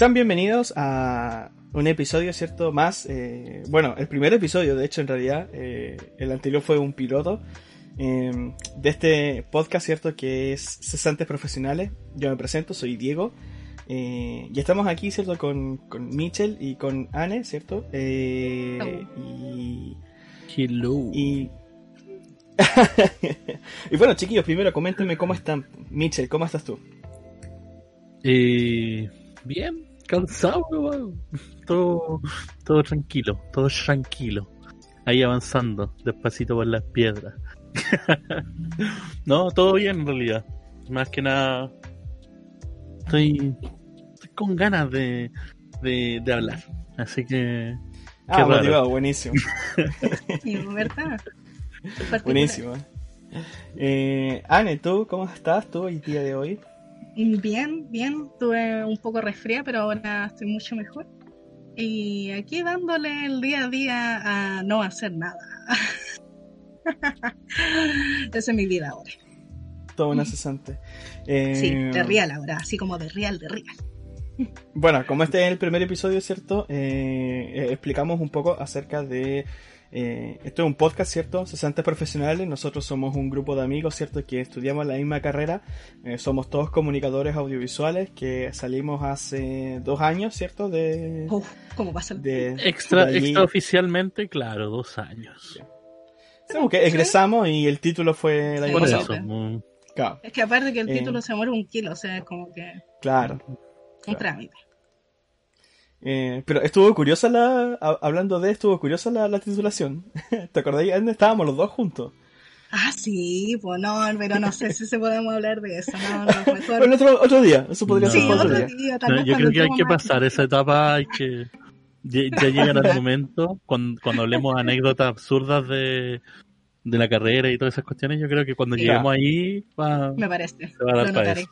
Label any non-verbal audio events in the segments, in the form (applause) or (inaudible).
Sean bienvenidos a un episodio, ¿cierto? Más, eh, bueno, el primer episodio, de hecho, en realidad, eh, el anterior fue un piloto eh, de este podcast, ¿cierto? Que es Cesantes Profesionales. Yo me presento, soy Diego. Eh, y estamos aquí, ¿cierto? Con, con Mitchell y con Anne, ¿cierto? Eh, y, Hello. y... (laughs) y bueno, chiquillos, primero coméntenme cómo están. Mitchell, ¿cómo estás tú? Eh, bien, cansado, weón. Todo, todo tranquilo, todo tranquilo. Ahí avanzando, despacito por las piedras. (laughs) no, todo bien en realidad. Más que nada, estoy, estoy con ganas de, de, de hablar. Así que, Ah, Qué raro. motivado, buenísimo. (laughs) Sí, ¿verdad? Buenísimo. Eh, Anne, ¿tú cómo estás tú el día de hoy? Bien, bien. Tuve un poco resfría, pero ahora estoy mucho mejor. Y aquí dándole el día a día a no hacer nada. (laughs) Esa es mi vida ahora. Todo una cesante. Eh, Sí, de real ahora, así como de real, de real. Bueno, como este es el primer episodio, ¿cierto? Eh, eh, explicamos un poco acerca de... eh, esto es un podcast, ¿cierto? Cesantes profesionales. Nosotros somos un grupo de amigos, ¿cierto? Que estudiamos la misma carrera. Eh, somos todos comunicadores audiovisuales que salimos hace dos años, ¿cierto? De... Uf, ¿cómo pasa el de extra, de extraoficialmente, claro, dos años. Como que egresamos y el título fue el año Por pasado. eso, Claro, Es que aparte que el Eh. título se muere un kilo, o sea, es como que claro. un Claro. trámite. Eh, pero estuvo curiosa la. ha- Hablando de, estuvo curiosa la, la titulación. (laughs) ¿Te acordáis? Estábamos los dos juntos. Ah, sí, pues no, pero no sé si se podemos hablar de eso. No, no, mejor. Bueno, otro, otro día. Eso podría No. ser sí, otro otro día. día. tal No, vez yo creo que hay que pasar esa etapa, hay que ya, ya llegará el momento cuando, cuando hablemos (laughs) anécdotas absurdas de, de la carrera y todas esas cuestiones, yo creo que cuando Sí. lleguemos ahí va, Me parece. se va a dar Lo para eso.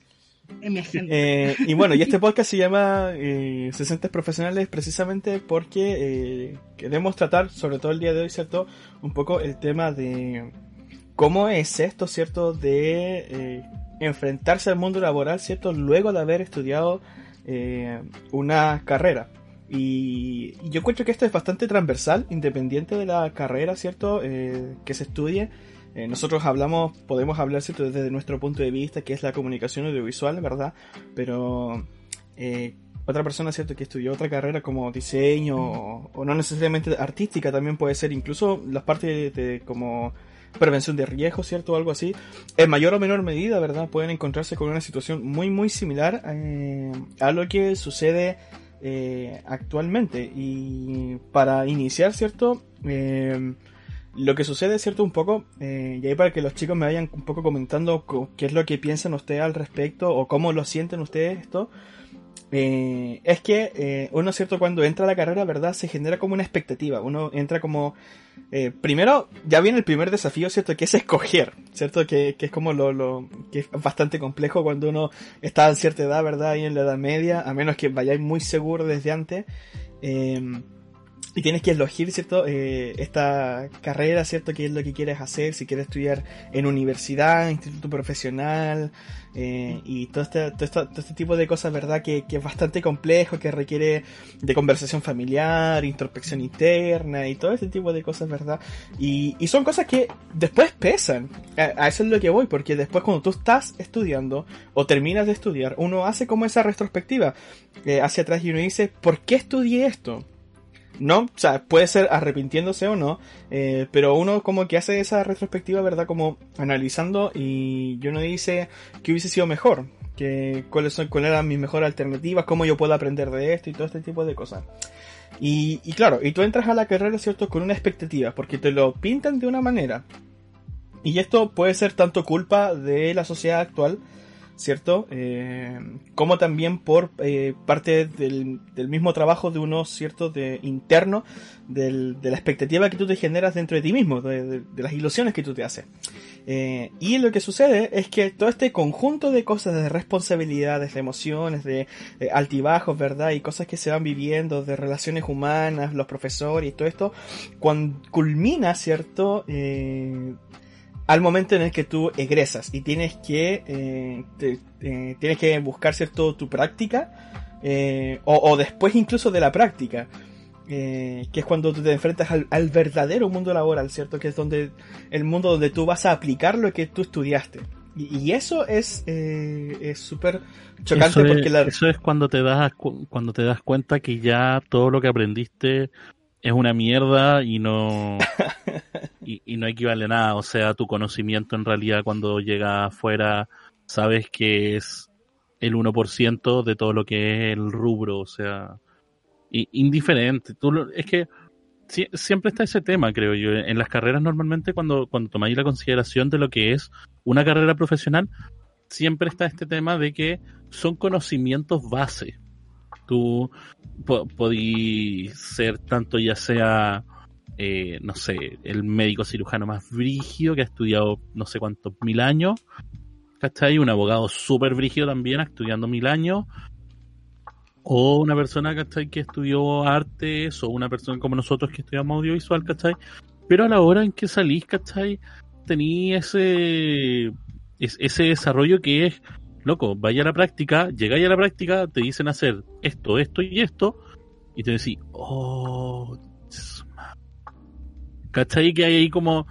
En mi agenda. Eh, y bueno, y este (laughs) podcast se llama eh, 60 Profesionales precisamente porque eh, queremos tratar, sobre todo el día de hoy, ¿cierto? Un poco el tema de cómo es esto, ¿cierto? De eh, enfrentarse al mundo laboral, ¿cierto? Luego de haber estudiado una carrera. Y yo encuentro que esto es bastante transversal, independiente de la carrera, ¿cierto? Que se estudie. Eh, nosotros hablamos, podemos hablar, ¿cierto? Desde nuestro punto de vista, que es la comunicación audiovisual, ¿verdad? Pero eh, otra persona, ¿cierto? Que estudió otra carrera como diseño o, no necesariamente artística, también puede ser incluso las partes de, como prevención de riesgos, ¿cierto? Algo así. En mayor o menor medida, ¿verdad? Pueden encontrarse con una situación muy, muy similar eh, a lo que sucede actualmente. Y para iniciar, ¿cierto? Lo que sucede, ¿cierto? Un poco, eh, y ahí para que los chicos me vayan un poco comentando co- qué es lo que piensan ustedes al respecto o cómo lo sienten ustedes esto. eh, es que eh, uno, ¿cierto? Cuando entra a la carrera, ¿verdad? Se genera como una expectativa. Uno entra como... primero, ya viene el primer desafío, ¿cierto? Que es escoger, ¿cierto? Que, que es como lo, lo... que es bastante complejo cuando uno está a cierta edad, ¿verdad? Ahí en la edad media, a menos que vayáis muy seguro desde antes. Eh, y tienes que elegir, ¿cierto? Eh, esta carrera, ¿cierto? ¿Qué es lo que quieres hacer? Si quieres estudiar en universidad, instituto profesional, eh, y todo este, todo, este tipo de cosas, ¿verdad? Que, que es bastante complejo, que requiere de conversación familiar, introspección interna y todo este tipo de cosas, ¿verdad? Y, y son cosas que después pesan. A, a eso es lo que voy, porque después cuando tú estás estudiando o terminas de estudiar, uno hace como esa retrospectiva eh, hacia atrás y uno dice, ¿por qué estudié esto? ¿No? O sea, puede ser arrepintiéndose o no, eh, pero uno como que hace esa retrospectiva, ¿verdad? Como analizando y uno dice que hubiese sido mejor, que cuáles son, cuáles eran mis mejores alternativas, cómo yo puedo aprender de esto y todo este tipo de cosas. Y, y claro, y tú entras a la carrera, ¿cierto? Con una expectativa, porque te lo pintan de una manera. Y esto puede ser tanto culpa de la sociedad actual, ¿cierto? Eh, como también por eh, parte del, del mismo trabajo de uno, ¿cierto? De interno, del- de la expectativa que tú te generas dentro de ti mismo, de, de- de las ilusiones que tú te haces. Eh, y lo que sucede es que todo este conjunto de cosas, de responsabilidades, de emociones, de, de altibajos, ¿verdad? Y cosas que se van viviendo, de relaciones humanas, los profesores y todo esto, cuando culmina, ¿cierto? Al momento en el que tú egresas y tienes que, eh, te- eh, tienes que buscar cierto tu práctica eh, o, o después incluso de la práctica. que es cuando tú te enfrentas al, al verdadero mundo laboral, ¿cierto? Que es donde el mundo donde tú vas a aplicar lo que tú estudiaste. Y, y eso es eh, es súper chocante eso, porque es, la, eso es cuando te das cu- cuando te das cuenta que ya todo lo que aprendiste es una mierda y no (laughs) y, y no equivale a nada. O sea, tu conocimiento en realidad cuando llega afuera sabes que es el 1% de todo lo que es el rubro. O sea, i- indiferente. Tú es que sie- siempre está ese tema, creo yo. En las carreras normalmente cuando, cuando tomáis la consideración de lo que es una carrera profesional, siempre está este tema de que son conocimientos base. Tú po podí ser tanto ya sea, eh, no sé, el médico cirujano más brígido que ha estudiado no sé cuántos mil años, ¿cachai? Un abogado súper brígido también estudiando mil años, o una persona, ¿cachai? Que estudió artes, o una persona como nosotros que estudiamos audiovisual, ¿cachai? Pero a la hora en que salís, ¿cachai? Tení ese, es- ese desarrollo que es, loco, vaya a la práctica, llegáis a la práctica, te dicen hacer esto, esto y esto, y te decís, oh, su madre". ¿Cachai? Que hay ahí como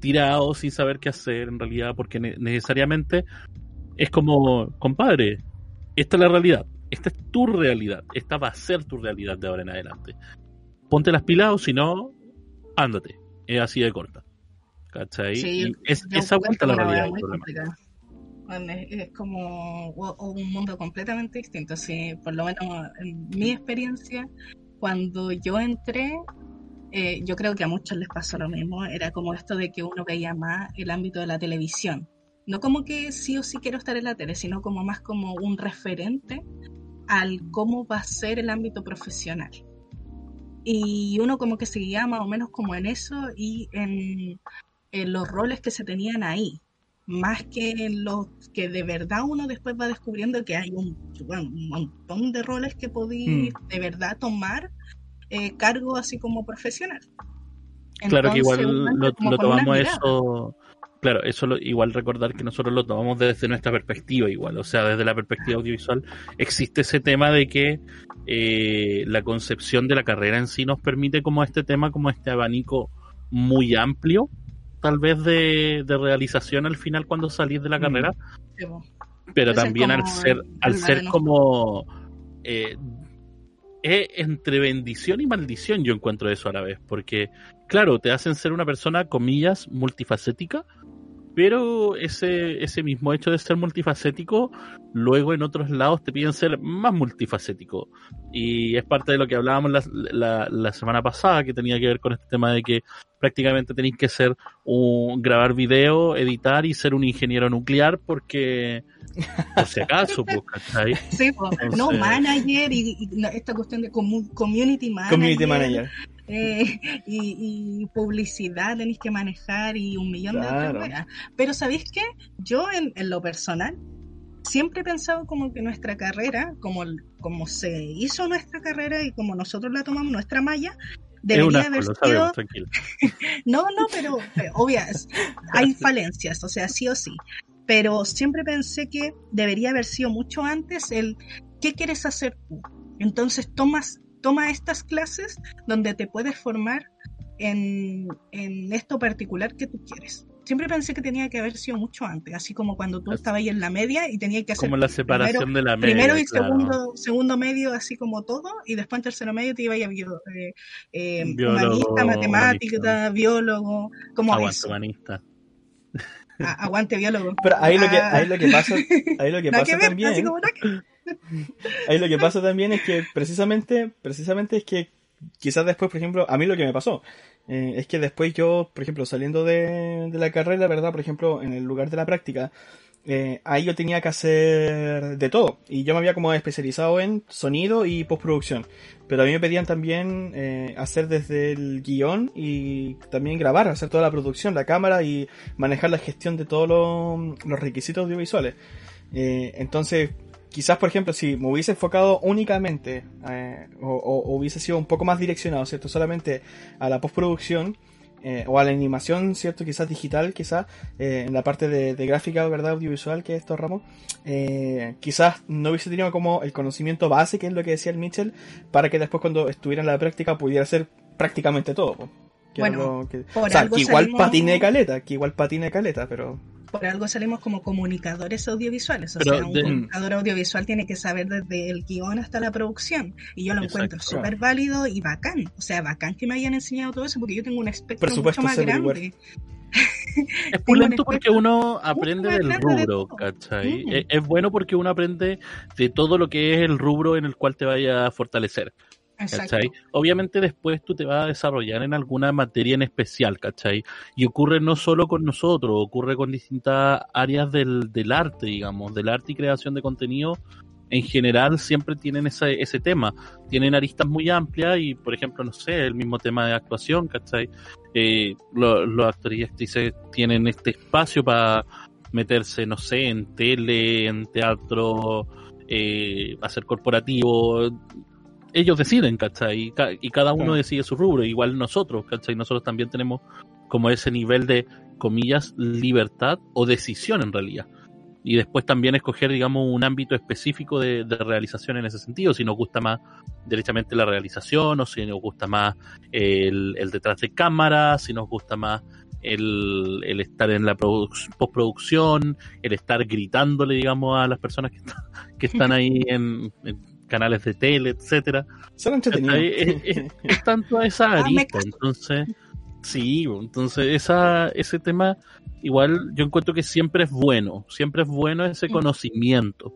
tirado sin saber qué hacer en realidad, porque ne- necesariamente es como, compadre, esta es la realidad, esta es tu realidad, esta va a ser tu realidad de ahora en adelante. Ponte las pilas o si no, ándate, es así de corta. ¿Cachai? Sí, es, esa vuelta la realidad. Bueno, es, como un mundo completamente distinto. Sí, por lo menos en mi experiencia, cuando yo entré, eh, yo creo que a muchos les pasó lo mismo. Era como esto de que uno veía más el ámbito de la televisión. No como que sí o sí quiero estar en la tele, sino como más como un referente al cómo va a ser el ámbito profesional. Y uno como que seguía más o menos como en eso y en, en los roles que se tenían ahí, más que en los que de verdad uno después va descubriendo que hay un, bueno, un montón de roles que podí Mm. de verdad tomar eh, cargo así como profesional. Claro que igual lo, tomamos eso. Claro, eso lo, igual recordar que nosotros lo tomamos desde nuestra perspectiva igual, o sea, desde la perspectiva audiovisual existe ese tema de que eh, la concepción de la carrera en sí nos permite como este tema, como este abanico muy amplio, tal vez de, de realización al final cuando salís de la Mm. carrera, Sí, pero también al ser, al ser como eh, es entre bendición y maldición yo encuentro eso a la vez, porque claro, te hacen ser una persona, comillas, multifacética, pero ese, ese mismo hecho de ser multifacético, luego en otros lados te piden ser más multifacético. Y es parte de lo que hablábamos la, la, la semana pasada, que tenía que ver con este tema de que prácticamente tenéis que ser un, grabar video, editar y ser un ingeniero nuclear, porque por si acaso, pues, ¿cachai? Sí. Entonces- no manager y, y esta cuestión de comu- community manager, community manager. Eh, (laughs) y, y publicidad tenéis que manejar y un millón de Claro. otras weas. Pero ¿sabéis qué? Yo en, en lo personal siempre he pensado como que nuestra carrera, como, como se hizo nuestra carrera y como nosotros la tomamos, nuestra malla, debería haber sido... (laughs) No, no, pero eh, obvias, hay (laughs) falencias, o sea, sí o sí. Pero siempre pensé que debería haber sido mucho antes el ¿qué quieres hacer tú? Entonces tomas, toma estas clases donde te puedes formar en, en esto particular que tú quieres. Siempre pensé que tenía que haber sido mucho antes, así como cuando tú Es- estabas ahí en la media y tenías que hacer Como la separación de la media. primero y claro. segundo, segundo medio, así como todo, y después en tercero medio te iba a bio, eh, eh, Biólogo, humanista, matemática, humanista. biólogo, como eso. humanista. A- aguante biólogo. Pero ahí lo que, Ah, ahí lo que pasa, (laughs) ahí lo que pasa que ver, también, como que- (laughs) ahí lo que pasa también es que precisamente, precisamente es que quizás después, por ejemplo, a mí lo que me pasó, eh, es que después yo, por ejemplo, saliendo de, de la carrera, ¿verdad? Por ejemplo, en el lugar de la práctica, eh, ahí yo tenía que hacer de todo. Y yo me había como especializado en sonido y postproducción. Pero a mí me pedían también eh, hacer desde el guion y también grabar, hacer toda la producción, la cámara y manejar la gestión de todos los, requisitos audiovisuales. Eh, entonces, quizás, por ejemplo, si me hubiese enfocado únicamente o- o hubiese sido un poco más direccionado, ¿cierto? Solamente a la postproducción, eh, o a la animación, ¿cierto? Quizás digital, quizás eh, en la parte de, de, gráfica, ¿verdad? Audiovisual que es estos ramos, eh, quizás no hubiese tenido como el conocimiento base, que es lo que decía el Mitchell, para que después cuando estuviera en la práctica pudiera hacer prácticamente todo. Que bueno, que, o sea, que igual salimos... patine de caleta, que igual patine de caleta, pero por algo salimos como comunicadores audiovisuales. O Pero sea, un de... comunicador audiovisual tiene que saber desde el guion hasta la producción. Y yo lo Exacto. encuentro súper válido y bacán. O sea, bacán que me hayan enseñado todo eso porque yo tengo un espectro mucho más grande. Es (laughs) pulento porque uno aprende del rubro, de ¿cachai? Mm. Es, es, bueno porque uno aprende de todo lo que es el rubro en el cual te vaya a fortalecer. ¿Cachai? Obviamente después tú te vas a desarrollar en alguna materia en especial, ¿cachai? Y ocurre no solo con nosotros, ocurre con distintas áreas del, del arte, digamos, del arte y creación de contenido. En general siempre tienen ese, ese tema, tienen aristas muy amplias y, por ejemplo, no sé, el mismo tema de actuación, ¿cachai? Eh, los, actores y actrices tienen este espacio para meterse, no sé, en tele, en teatro, eh, hacer corporativo, ellos deciden, ¿cachai? Y, cada uno decide su rubro, igual nosotros, ¿cachai? Nosotros también tenemos como ese nivel de, comillas, libertad o decisión en realidad. Y después también escoger, digamos, un ámbito específico de, de realización en ese sentido, si nos gusta más directamente la realización o si nos gusta más el, el detrás de cámara, si nos gusta más el, el, estar en la postproducción, el estar gritándole, digamos, a las personas que, que están ahí en, en, canales de tele, etcétera. Son entretenidos. Es, es, (laughs) es, tanto esa arista, entonces, sí, entonces esa, ese tema, igual yo encuentro que siempre es bueno, siempre es bueno ese conocimiento,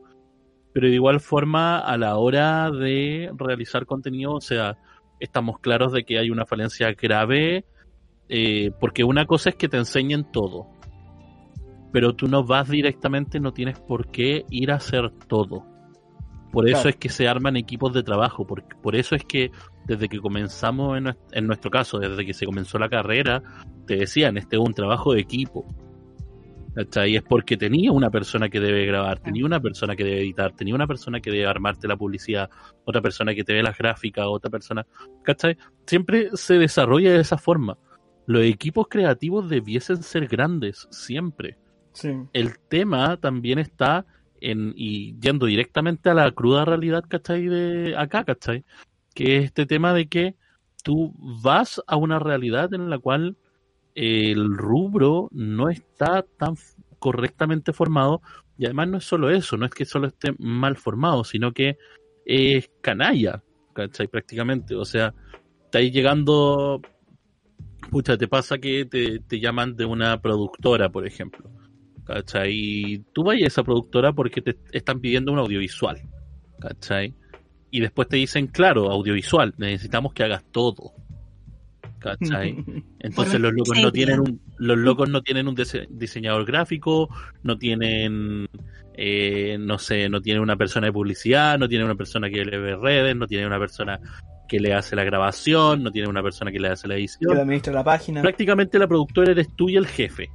pero de igual forma a la hora de realizar contenido, o sea, estamos claros de que hay una falencia grave, eh, porque una cosa es que te enseñen todo, pero tú no vas directamente, no tienes por qué ir a hacer todo. Por eso es que se arman equipos de trabajo, por, por eso es que desde que comenzamos, en, en, nuestro caso, desde que se comenzó la carrera, te decían, este es un trabajo de equipo. ¿Cachai? Es porque tenía una persona que debe grabar, tenía una persona que debe editar, tenía una persona que debe armarte la publicidad, otra persona que te ve las gráficas, otra persona. ¿Cachai? Siempre se desarrolla de esa forma. Los equipos creativos debiesen ser grandes, siempre. Sí. El tema también está en, y yendo directamente a la cruda realidad, ¿cachai? De acá, ¿cachai? Que es este tema de que tú vas a una realidad en la cual el rubro no está tan correctamente formado y además no es solo eso, no es que solo esté mal formado, sino que es canalla, ¿cachai? Prácticamente, o sea, estáis llegando, pucha, te pasa que te, te llaman de una productora, por ejemplo ¿cachai? Y tú vayas a esa productora porque te están pidiendo un audiovisual, ¿cachai? Y después te dicen, claro, audiovisual, necesitamos que hagas todo. ¿cachai? (laughs) Entonces los locos no tienen un, los locos no tienen un diseñador gráfico, no tienen eh, no sé, no tienen una persona de publicidad, no tienen una persona que le ve redes, no tienen una persona que le hace la grabación, no tienen una persona que le hace la edición. Que administra la página. Prácticamente la productora eres tú y el jefe.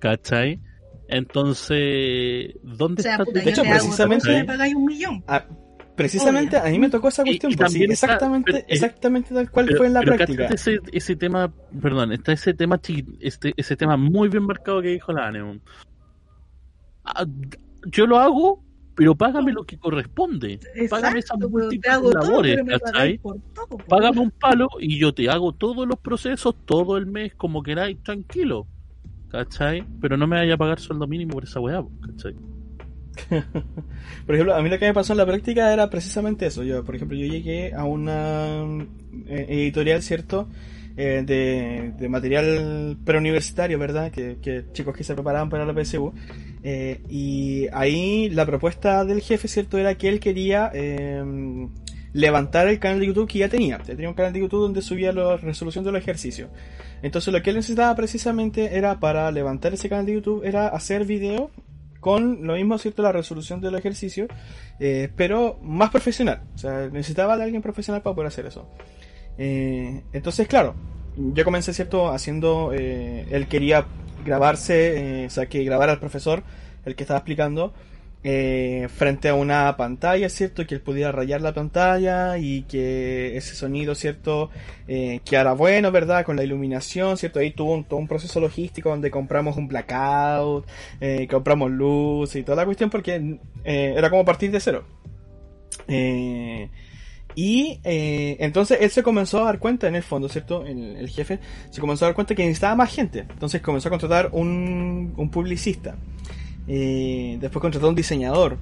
¿Cachai? Entonces, ¿dónde O sea, está puta, tu De hecho, precisamente- pagáis un millón. Ah, precisamente a mí me tocó esa cuestión, y pues, sí, también está- exactamente, pero, eh, exactamente tal cual Pero- fue en la pero práctica. ese, ese tema, perdón, está ese tema este, ese tema muy bien marcado que dijo la Aneum. Ah, Yo lo hago, pero págame lo que corresponde. Págame esas pues, múltiples labores, pero me ¿cachai? por todo. pues. Págame un palo y yo te hago todos los procesos todo el mes como queráis, tranquilo. ¿Cachai? Pero no me vaya a pagar sueldo mínimo por esa weá, ¿cachai? (laughs) Por ejemplo, a mí lo que me pasó en la práctica era precisamente eso. Yo, por ejemplo, yo llegué a una eh, editorial, ¿cierto? Eh, de, de material preuniversitario, ¿verdad? Que, chicos que se preparaban para la PSU. Eh, y ahí la propuesta del jefe, ¿cierto? Era que él quería eh, levantar el canal de YouTube que ya tenía. Ya tenía un canal de YouTube donde subía la resolución de los ejercicios. Entonces lo que él necesitaba precisamente era para levantar ese canal de YouTube, era hacer video con lo mismo, ¿cierto? La resolución del ejercicio, eh, pero más profesional. O sea, necesitaba de alguien profesional para poder hacer eso. Eh, entonces, claro, yo comencé, ¿cierto? Haciendo, eh, él quería grabarse, eh, o sea, que grabara al profesor, el que estaba explicando. Eh, frente a una pantalla, ¿cierto? Que él pudiera rayar la pantalla y que ese sonido, ¿cierto? Eh, quedara bueno, ¿verdad? Con la iluminación, ¿cierto? Ahí tuvo un, todo un proceso logístico donde compramos un blackout, eh, compramos luz y toda la cuestión porque era como partir de cero. Y entonces él se comenzó a dar cuenta, en el fondo, ¿cierto? El, el, jefe se comenzó a dar cuenta que necesitaba más gente. Entonces comenzó a contratar un publicista. Eh, después contrató un diseñador.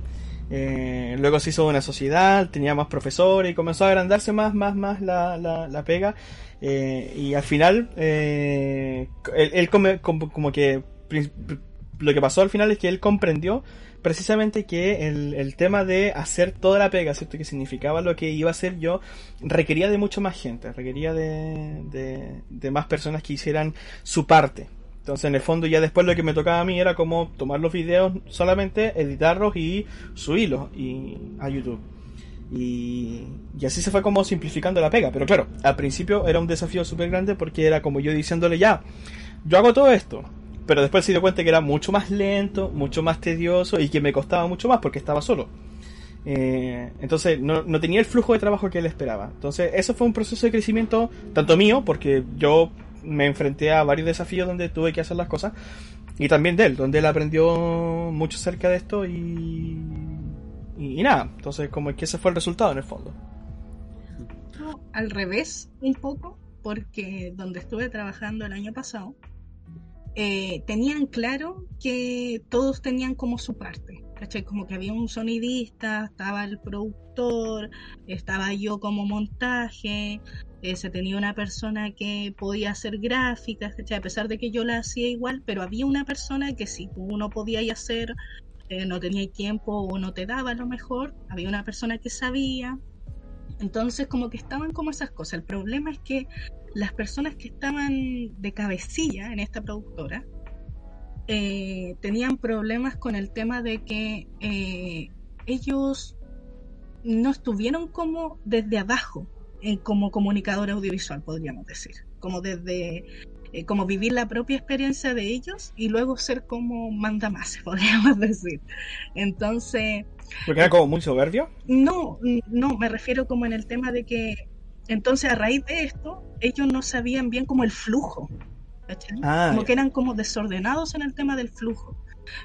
Eh, luego se hizo una sociedad, tenía más profesores y comenzó a agrandarse más, más, más la, la, la pega. Eh, y al final, él, él como, como, que lo que pasó al final es que él comprendió precisamente que el, el, tema de hacer toda la pega, ¿cierto? Que significaba lo que iba a hacer yo, requería de mucho más gente, requería de, de más personas que hicieran su parte. Entonces, en el fondo, ya después lo que me tocaba a mí era como tomar los videos solamente, editarlos y subirlos y, a YouTube. Y, y, así se fue como simplificando la pega. Pero claro, al principio era un desafío súper grande porque era como yo diciéndole ya, yo hago todo esto. Pero después se dio cuenta que era mucho más lento, mucho más tedioso y que me costaba mucho más porque estaba solo. Eh, entonces no, no, tenía el flujo de trabajo que él esperaba. Entonces eso fue un proceso de crecimiento tanto mío, porque yo me enfrenté a varios desafíos donde tuve que hacer las cosas. Y también de él, donde él aprendió mucho acerca de esto y, y, nada. Entonces, como que ese fue el resultado en el fondo. Al revés, un poco, porque donde estuve trabajando el año pasado, eh, tenían claro que todos tenían como su parte. Como que había un sonidista, estaba el productor, estaba yo como montaje, eh, se tenía una persona que podía hacer gráficas. A pesar de que yo la hacía igual, pero había una persona que si uno podía hacer, eh, no tenía tiempo o no te daba lo mejor, había una persona que sabía. Entonces como que estaban como esas cosas. El problema es que las personas que estaban de cabecilla en esta productora, eh, tenían problemas con el tema de que ellos no estuvieron como desde abajo, eh, como comunicador audiovisual, podríamos decir, como desde eh, como vivir la propia experiencia de ellos y luego ser como manda más, (laughs) podríamos decir. Entonces... ¿Porque era como muy soberbio? No, no, me refiero como en el tema de que entonces a raíz de esto ellos no sabían bien como el flujo Ah, como que eran como desordenados en el tema del flujo.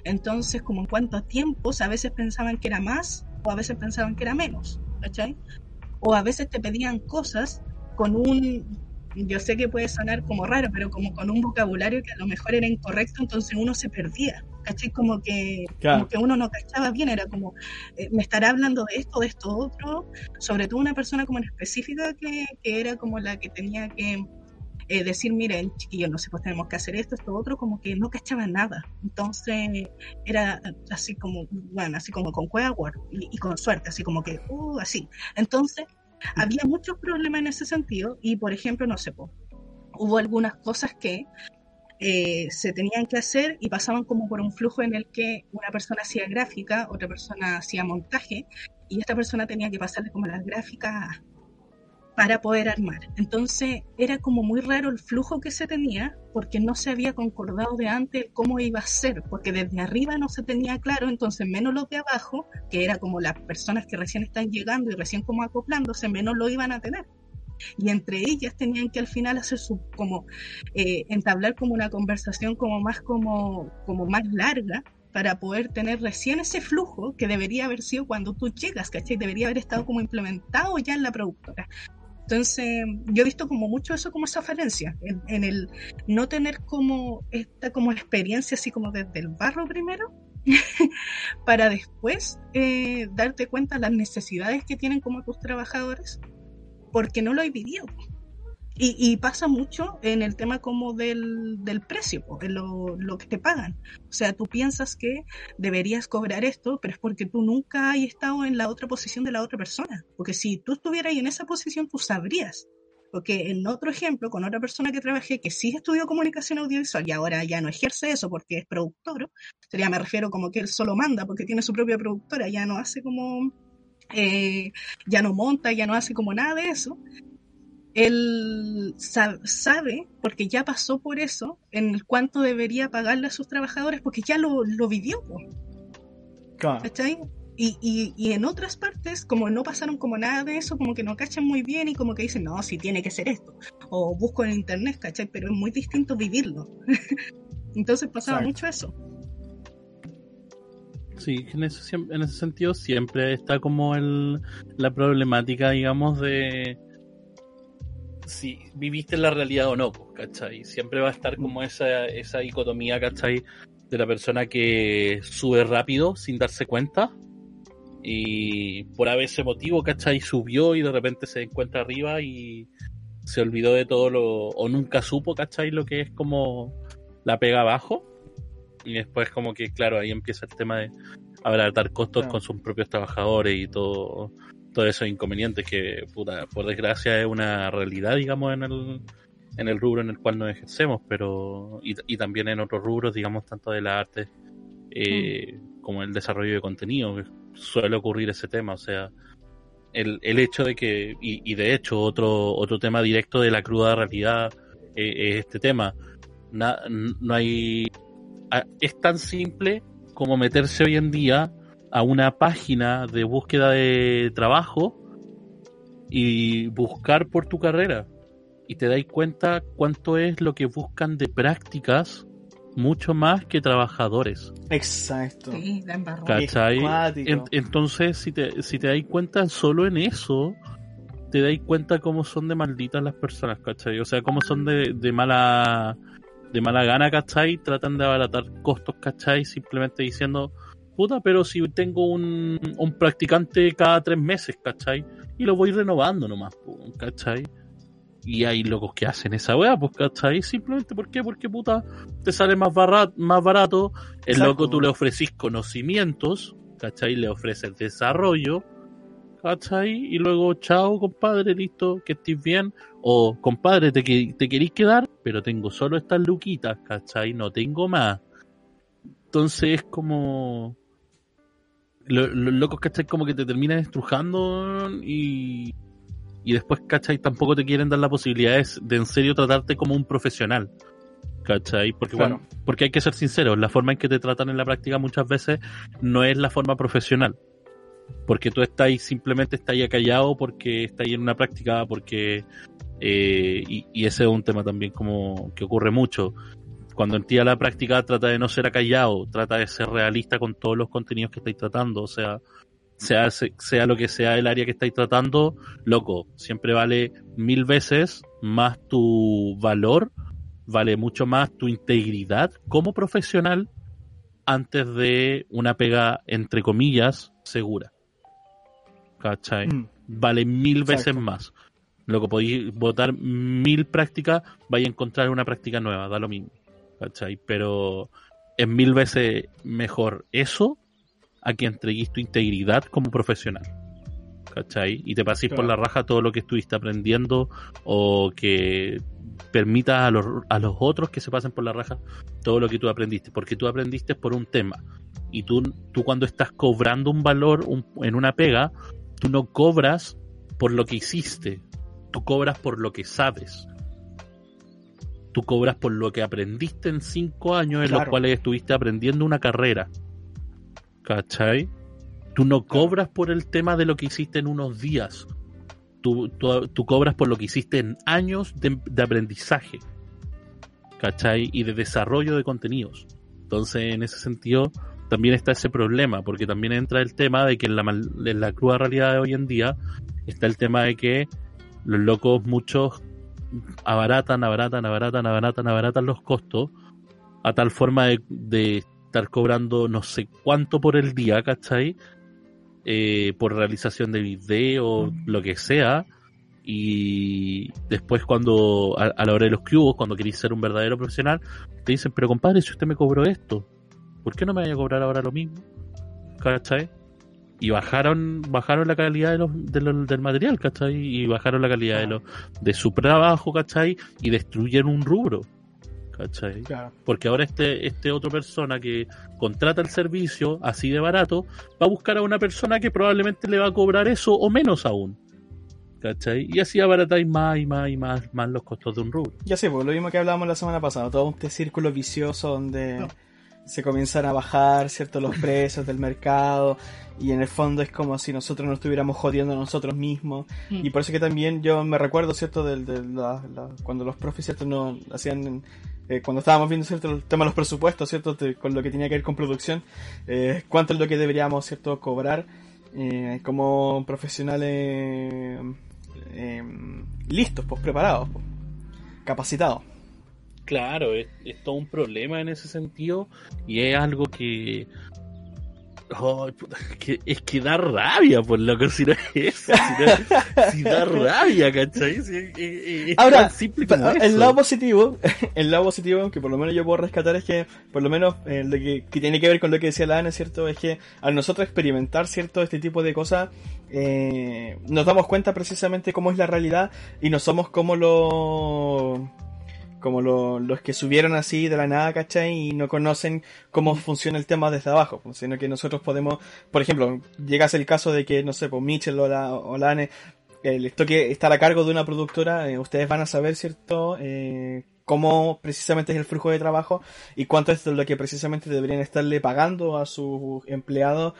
Entonces, como en cuanto a tiempos, a veces pensaban que era más o a veces pensaban que era menos, ¿cachai? O a veces te pedían cosas con un, yo sé que puede sonar como raro, pero como con un vocabulario que a lo mejor era incorrecto, entonces uno se perdía, ¿cachai? Como que, claro. como que uno no cachaba bien, era como, eh, me estará hablando de esto, de esto, otro, sobre todo una persona como en específica que, que era como la que tenía que eh, decir, miren, chiquillos, no sé, pues tenemos que hacer esto, esto, otro, como que no cachaba nada. Entonces era así como, bueno, así como con Cueva y, y, con suerte, así como que, uh, así. Entonces había muchos problemas en ese sentido y, por ejemplo, no sé, pues, hubo algunas cosas que eh, se tenían que hacer y pasaban como por un flujo en el que una persona hacía gráfica, otra persona hacía montaje y esta persona tenía que pasarle como las gráficas para poder armar. Entonces era como muy raro el flujo que se tenía porque no se había concordado de antes cómo iba a ser, porque desde arriba no se tenía claro, entonces menos los de abajo, que era como las personas que recién están llegando y recién como acoplándose, menos lo iban a tener. Y entre ellas tenían que al final hacer su, como, eh, entablar como una conversación como más, como, como más larga, para poder tener recién ese flujo que debería haber sido cuando tú llegas, ¿cachai? Debería haber estado como implementado ya en la productora. Entonces, yo he visto como mucho eso como esa falencia, en, en, el no tener como esta como experiencia así como desde el barro primero, (laughs) para después eh, darte cuenta las necesidades que tienen como tus trabajadores, porque no lo hay vivido. Y, pasa mucho en el tema como del, del precio, lo, lo, que te pagan. O sea, tú piensas que deberías cobrar esto, pero es porque tú nunca has estado en la otra posición de la otra persona. Porque si tú estuvieras en esa posición, tú sabrías. Porque en otro ejemplo, con otra persona que trabajé que sí estudió comunicación audiovisual y ahora ya no ejerce eso porque es productor, sería, me refiero como que él solo manda porque tiene su propia productora, ya no hace como, eh, ya no monta, ya no hace como nada de eso él sabe, porque ya pasó por eso, en el cuánto debería pagarle a sus trabajadores, porque ya lo, lo vivió. Claro. ¿Cachai? Y, y, y en otras partes, como no pasaron como nada de eso, como que no cachan muy bien y como que dicen, no, si tiene que ser esto. O busco en internet, ¿cachai? Pero es muy distinto vivirlo. (laughs) Entonces pasaba Exacto. mucho eso. Sí, en ese, en ese sentido siempre está como el, la problemática, digamos, de si viviste la realidad o no, ¿cachai? Siempre va a estar como esa, esa dicotomía, ¿cachai? De la persona que sube rápido sin darse cuenta y por haber ese motivo, ¿cachai? Subió y de repente se encuentra arriba y se olvidó de todo lo, o nunca supo, ¿cachai? Lo que es como la pega abajo. Y después como que, claro, ahí empieza el tema de abaratar costos Claro. con sus propios trabajadores y todo, todos esos inconvenientes que, puta, por desgracia es una realidad, digamos, en el, en el rubro en el cual nos ejercemos, pero, y, y también en otros rubros, digamos, tanto de la arte eh, como el desarrollo de contenido, que suele ocurrir ese tema, o sea, el, el hecho de que, y, y de hecho, otro, otro tema directo de la cruda realidad eh, es este tema. Na- no hay. Es tan simple como meterse hoy en día a una página de búsqueda de trabajo y buscar por tu carrera. Y te dais cuenta cuánto es lo que buscan de prácticas, mucho más que trabajadores. Exacto. Sí, entonces, si te, si te dais cuenta solo en eso, te dais cuenta cómo son de malditas las personas, ¿cachai? O sea, cómo son de, de mala de mala gana, ¿cachai? Tratan de abaratar costos, ¿cachai? Simplemente diciendo, puta, pero si tengo un, un practicante cada tres meses, ¿cachai? Y lo voy renovando nomás, ¿cachai? Y hay locos que hacen esa weá, pues, ¿cachai? Simplemente, ¿por qué? Porque, puta, te sale más barato, más barato el Exacto. loco tú le ofrecís conocimientos, ¿cachai? Le ofreces desarrollo, ¿cachai? Y luego, chao, compadre, listo, que estés bien. O, compadre, te, te queréis quedar, pero tengo solo estas luquitas, ¿cachai? No tengo más. Entonces es como... lo- Los locos, ¿cachai? Como que te terminan estrujando y... Y después, ¿cachai? Tampoco te quieren dar la posibilidad de, en serio tratarte como un profesional. ¿Cachai? Porque, Claro. bueno, porque hay que ser sinceros, la forma en que te tratan en la práctica muchas veces no es la forma profesional. Porque tú estás ahí, simplemente estás ahí callado porque estás ahí en una práctica, porque... eh, y, y ese es un tema también como que ocurre mucho. Cuando en ti a la práctica trata de no ser acallado, trata de ser realista con todos los contenidos que estáis tratando, o sea, sea, sea lo que sea el área que estáis tratando, loco, siempre vale mil veces más tu valor, vale mucho más tu integridad como profesional antes de una pega, entre comillas, segura. ¿Cachai? Mm, Vale mil veces más. Loco, podéis votar mil prácticas, vais a encontrar una práctica nueva, da lo mismo. ¿Cachai? Pero es mil veces mejor eso a que entreguís tu integridad como profesional. ¿Cachai? Y te paséis por la raja todo lo que estuviste aprendiendo o que permitas a los, a los otros que se pasen por la raja todo lo que tú aprendiste. Porque tú aprendiste por un tema. Y tú, tú cuando estás cobrando un valor un- en una pega, tú no cobras por lo que hiciste. Tú cobras por lo que sabes. Tú cobras por lo que aprendiste en cinco años en los cuales estuviste aprendiendo una carrera. ¿Cachai? Tú no cobras por el tema de lo que hiciste en unos días. Tú, tú- tú cobras por lo que hiciste en años de, de aprendizaje. ¿Cachai? Y de desarrollo de contenidos. Entonces, en ese sentido, también está ese problema, porque también entra el tema de que en la, en la cruda realidad de hoy en día está el tema de que los locos muchos abaratan, abaratan, abaratan, abaratan, abaratan los costos a tal forma de, de estar cobrando no sé cuánto por el día, ¿cachai? Eh, por realización de video, lo que sea. Y después cuando, a, a la hora de los cubos, cuando queréis ser un verdadero profesional, te dicen, pero compadre, si usted me cobró esto, ¿por qué no me vaya a cobrar ahora lo mismo? ¿Cachai? Y bajaron, bajaron la calidad de los, de los- del material, ¿cachai? Y bajaron la calidad de, los, de su trabajo, ¿cachai? Y destruyeron un rubro, ¿cachai? claro. Porque ahora este, este otra persona que contrata el servicio así de barato, va a buscar a una persona que probablemente le va a cobrar eso o menos aún. ¿Cachai? Y así abaratáis más y más y más, más los costos de un rubro. Ya sé, pues lo mismo que hablábamos la semana pasada, todo este círculo vicioso donde No. Se comienzan a bajar, ¿cierto? Los precios del mercado y en el fondo es como si nosotros nos estuviéramos jodiendo a nosotros mismos. Mm. Y por eso que también yo me recuerdo, ¿cierto? Del, del- la- la- cuando los profes, ¿cierto? No hacían... eh, cuando estábamos viendo, ¿cierto? El tema de los presupuestos, ¿cierto? De- con lo que tenía que ver con producción, eh, cuánto es lo que deberíamos, ¿cierto? Cobrar eh, como profesionales listos, pues preparados, pues, capacitados. Claro, es, es todo un problema en ese sentido y es algo que... Ay, puta, que- es que da rabia, por lo que si no es eso, si, no- si da rabia, ¿cachai? Si es, Ahora, (laughs) el lado positivo, el lado positivo que por lo menos yo puedo rescatar es que, por lo menos, eh, lo que, que tiene que ver con lo que decía la Ana, ¿cierto? Es que al nosotros experimentar, ¿cierto? Este tipo de cosas, eh, nos damos cuenta precisamente cómo es la realidad y no somos como lo como lo- los que subieron así de la nada, ¿cachai? Y no conocen cómo funciona el tema desde abajo, pues, sino que nosotros podemos, por ejemplo, llegase el caso de que, no sé, pues Mitchell o la, o la Anne eh, les toque estar a cargo de una productora, eh, ustedes van a saber, ¿cierto? Eh, cómo precisamente es el flujo de trabajo y cuánto es lo que precisamente deberían estarle pagando a sus empleados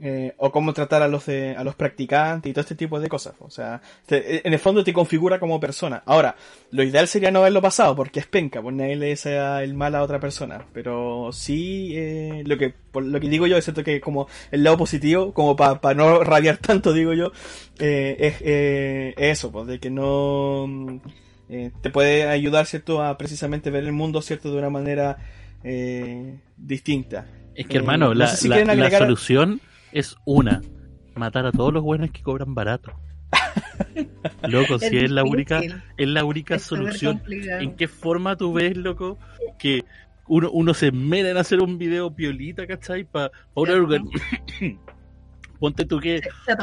eh, o cómo tratar a los de, a los practicantes y todo este tipo de cosas. O sea, te- en el fondo te configura como persona. Ahora, lo ideal sería no haberlo pasado porque es penca, pues nadie le desea el mal a otra persona. Pero sí, eh, lo que por lo que digo yo es cierto que como el lado positivo, como para no (laughs) rabiar tanto, digo yo, eh, es eh, eso, pues de que no eh, te puede ayudar, cierto, a precisamente ver el mundo, cierto, de una manera eh, distinta. Es que Eh, hermano, no la, sé si la- solución es una, matar a todos los buenos que cobran barato. (laughs) Loco, si es la única, es la única es solución. ¿En qué forma tú ves, loco, que uno, uno se esmera en hacer un video piolita, ¿cachai? Para una Cierto. organ- Ponte tú que,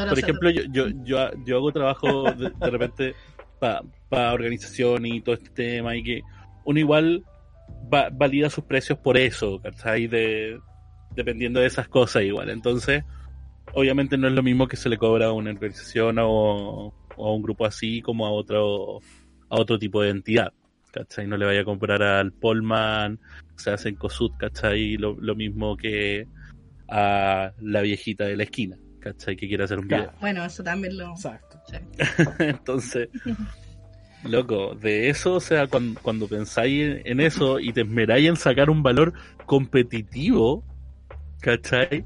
por ejemplo, yo, yo, yo, yo hago trabajo de, de repente para organización y todo este tema y que uno igual va- valida sus precios por eso, ¿cachai? De, dependiendo de esas cosas igual. Entonces, obviamente no es lo mismo que se le cobra a una organización o, o a un grupo así como a otro, a otro tipo de entidad. ¿Cachai? No le vaya a comprar al Polman, se hace en Cosut, ¿cachai? Lo, lo mismo que a la viejita de la esquina, ¿cachai? Que quiere hacer un video. Bueno, eso también lo. Exacto. (laughs) Entonces, (laughs) loco, de eso, o sea, cuando, cuando pensáis en, en eso y te esmeráis en sacar un valor competitivo, ¿cachai?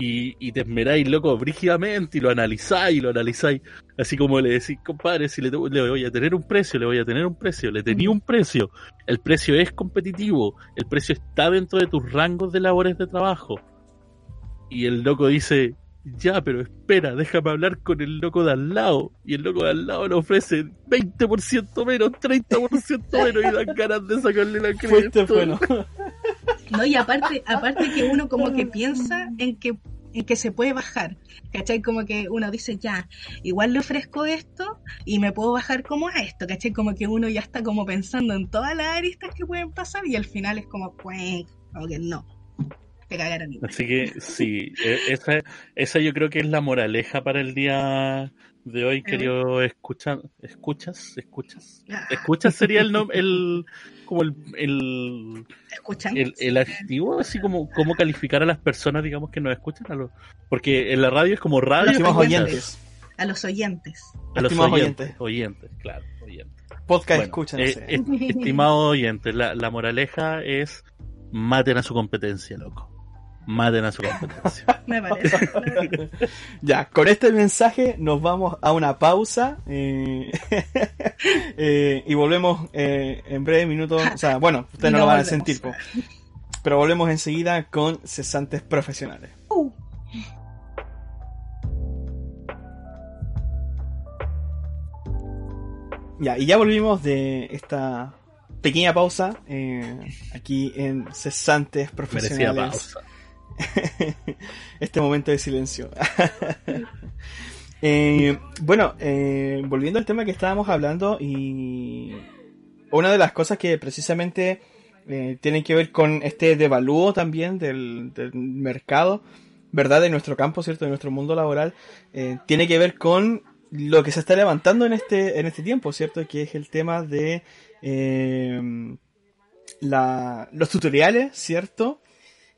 Y, y te esmeráis, loco, brígidamente y lo analizáis y lo analizáis. Así como le decís, compadre, si le, le voy a tener un precio, le voy a tener un precio, le tenía un precio. El precio es competitivo, el precio está dentro de tus rangos de labores de trabajo. Y el loco dice, ya, pero espera, déjame hablar con el loco de al lado. Y el loco de al lado le ofrece 20% menos, 30% menos y dan ganas de sacarle la Fuiste cresta. bueno. No, y aparte, aparte que uno como que piensa en que, en que se puede bajar. ¿Cachai? Como que uno dice, ya, igual le ofrezco esto y me puedo bajar como a esto, ¿cachai? Como que uno ya está como pensando en todas las aristas que pueden pasar y al final es como, pues, como que no. Te cagaron. igual. Así que sí, e- esa, esa yo creo que es la moraleja para el día de hoy, querido escucha, escuchas, escuchas. Ah, Escuchas sería el nombre, el, como el, el, el, el adjetivo, así como cómo calificar a las personas, digamos, que nos escuchan, a los, porque en la radio es como radio. Estimados escuchas. oyentes. A los oyentes. A los Estimados oyentes, oyentes, claro, oyentes. Podcast Bueno, escuchan. eh, oyentes, la, la moraleja es maten a su competencia, loco. Maten a su competencia. (laughs) Me parece. Ya, con este mensaje nos vamos a una pausa eh, (laughs) eh, y volvemos eh, en breve minutos. O sea, bueno, ustedes no no lo van a sentir, po. pero volvemos enseguida con cesantes profesionales. Uh. Ya, y ya volvimos de esta pequeña pausa eh, aquí en cesantes Merecía profesionales. pausa. (laughs) este momento de silencio. (laughs) Eh, bueno, eh, volviendo al tema que estábamos hablando y una de las cosas que precisamente eh, tienen que ver con este devalúo también del, mercado, ¿verdad? De nuestro campo, ¿cierto? De nuestro mundo laboral, eh, tiene que ver con lo que se está levantando en este, en este tiempo, ¿cierto? Que es el tema de los tutoriales, ¿cierto?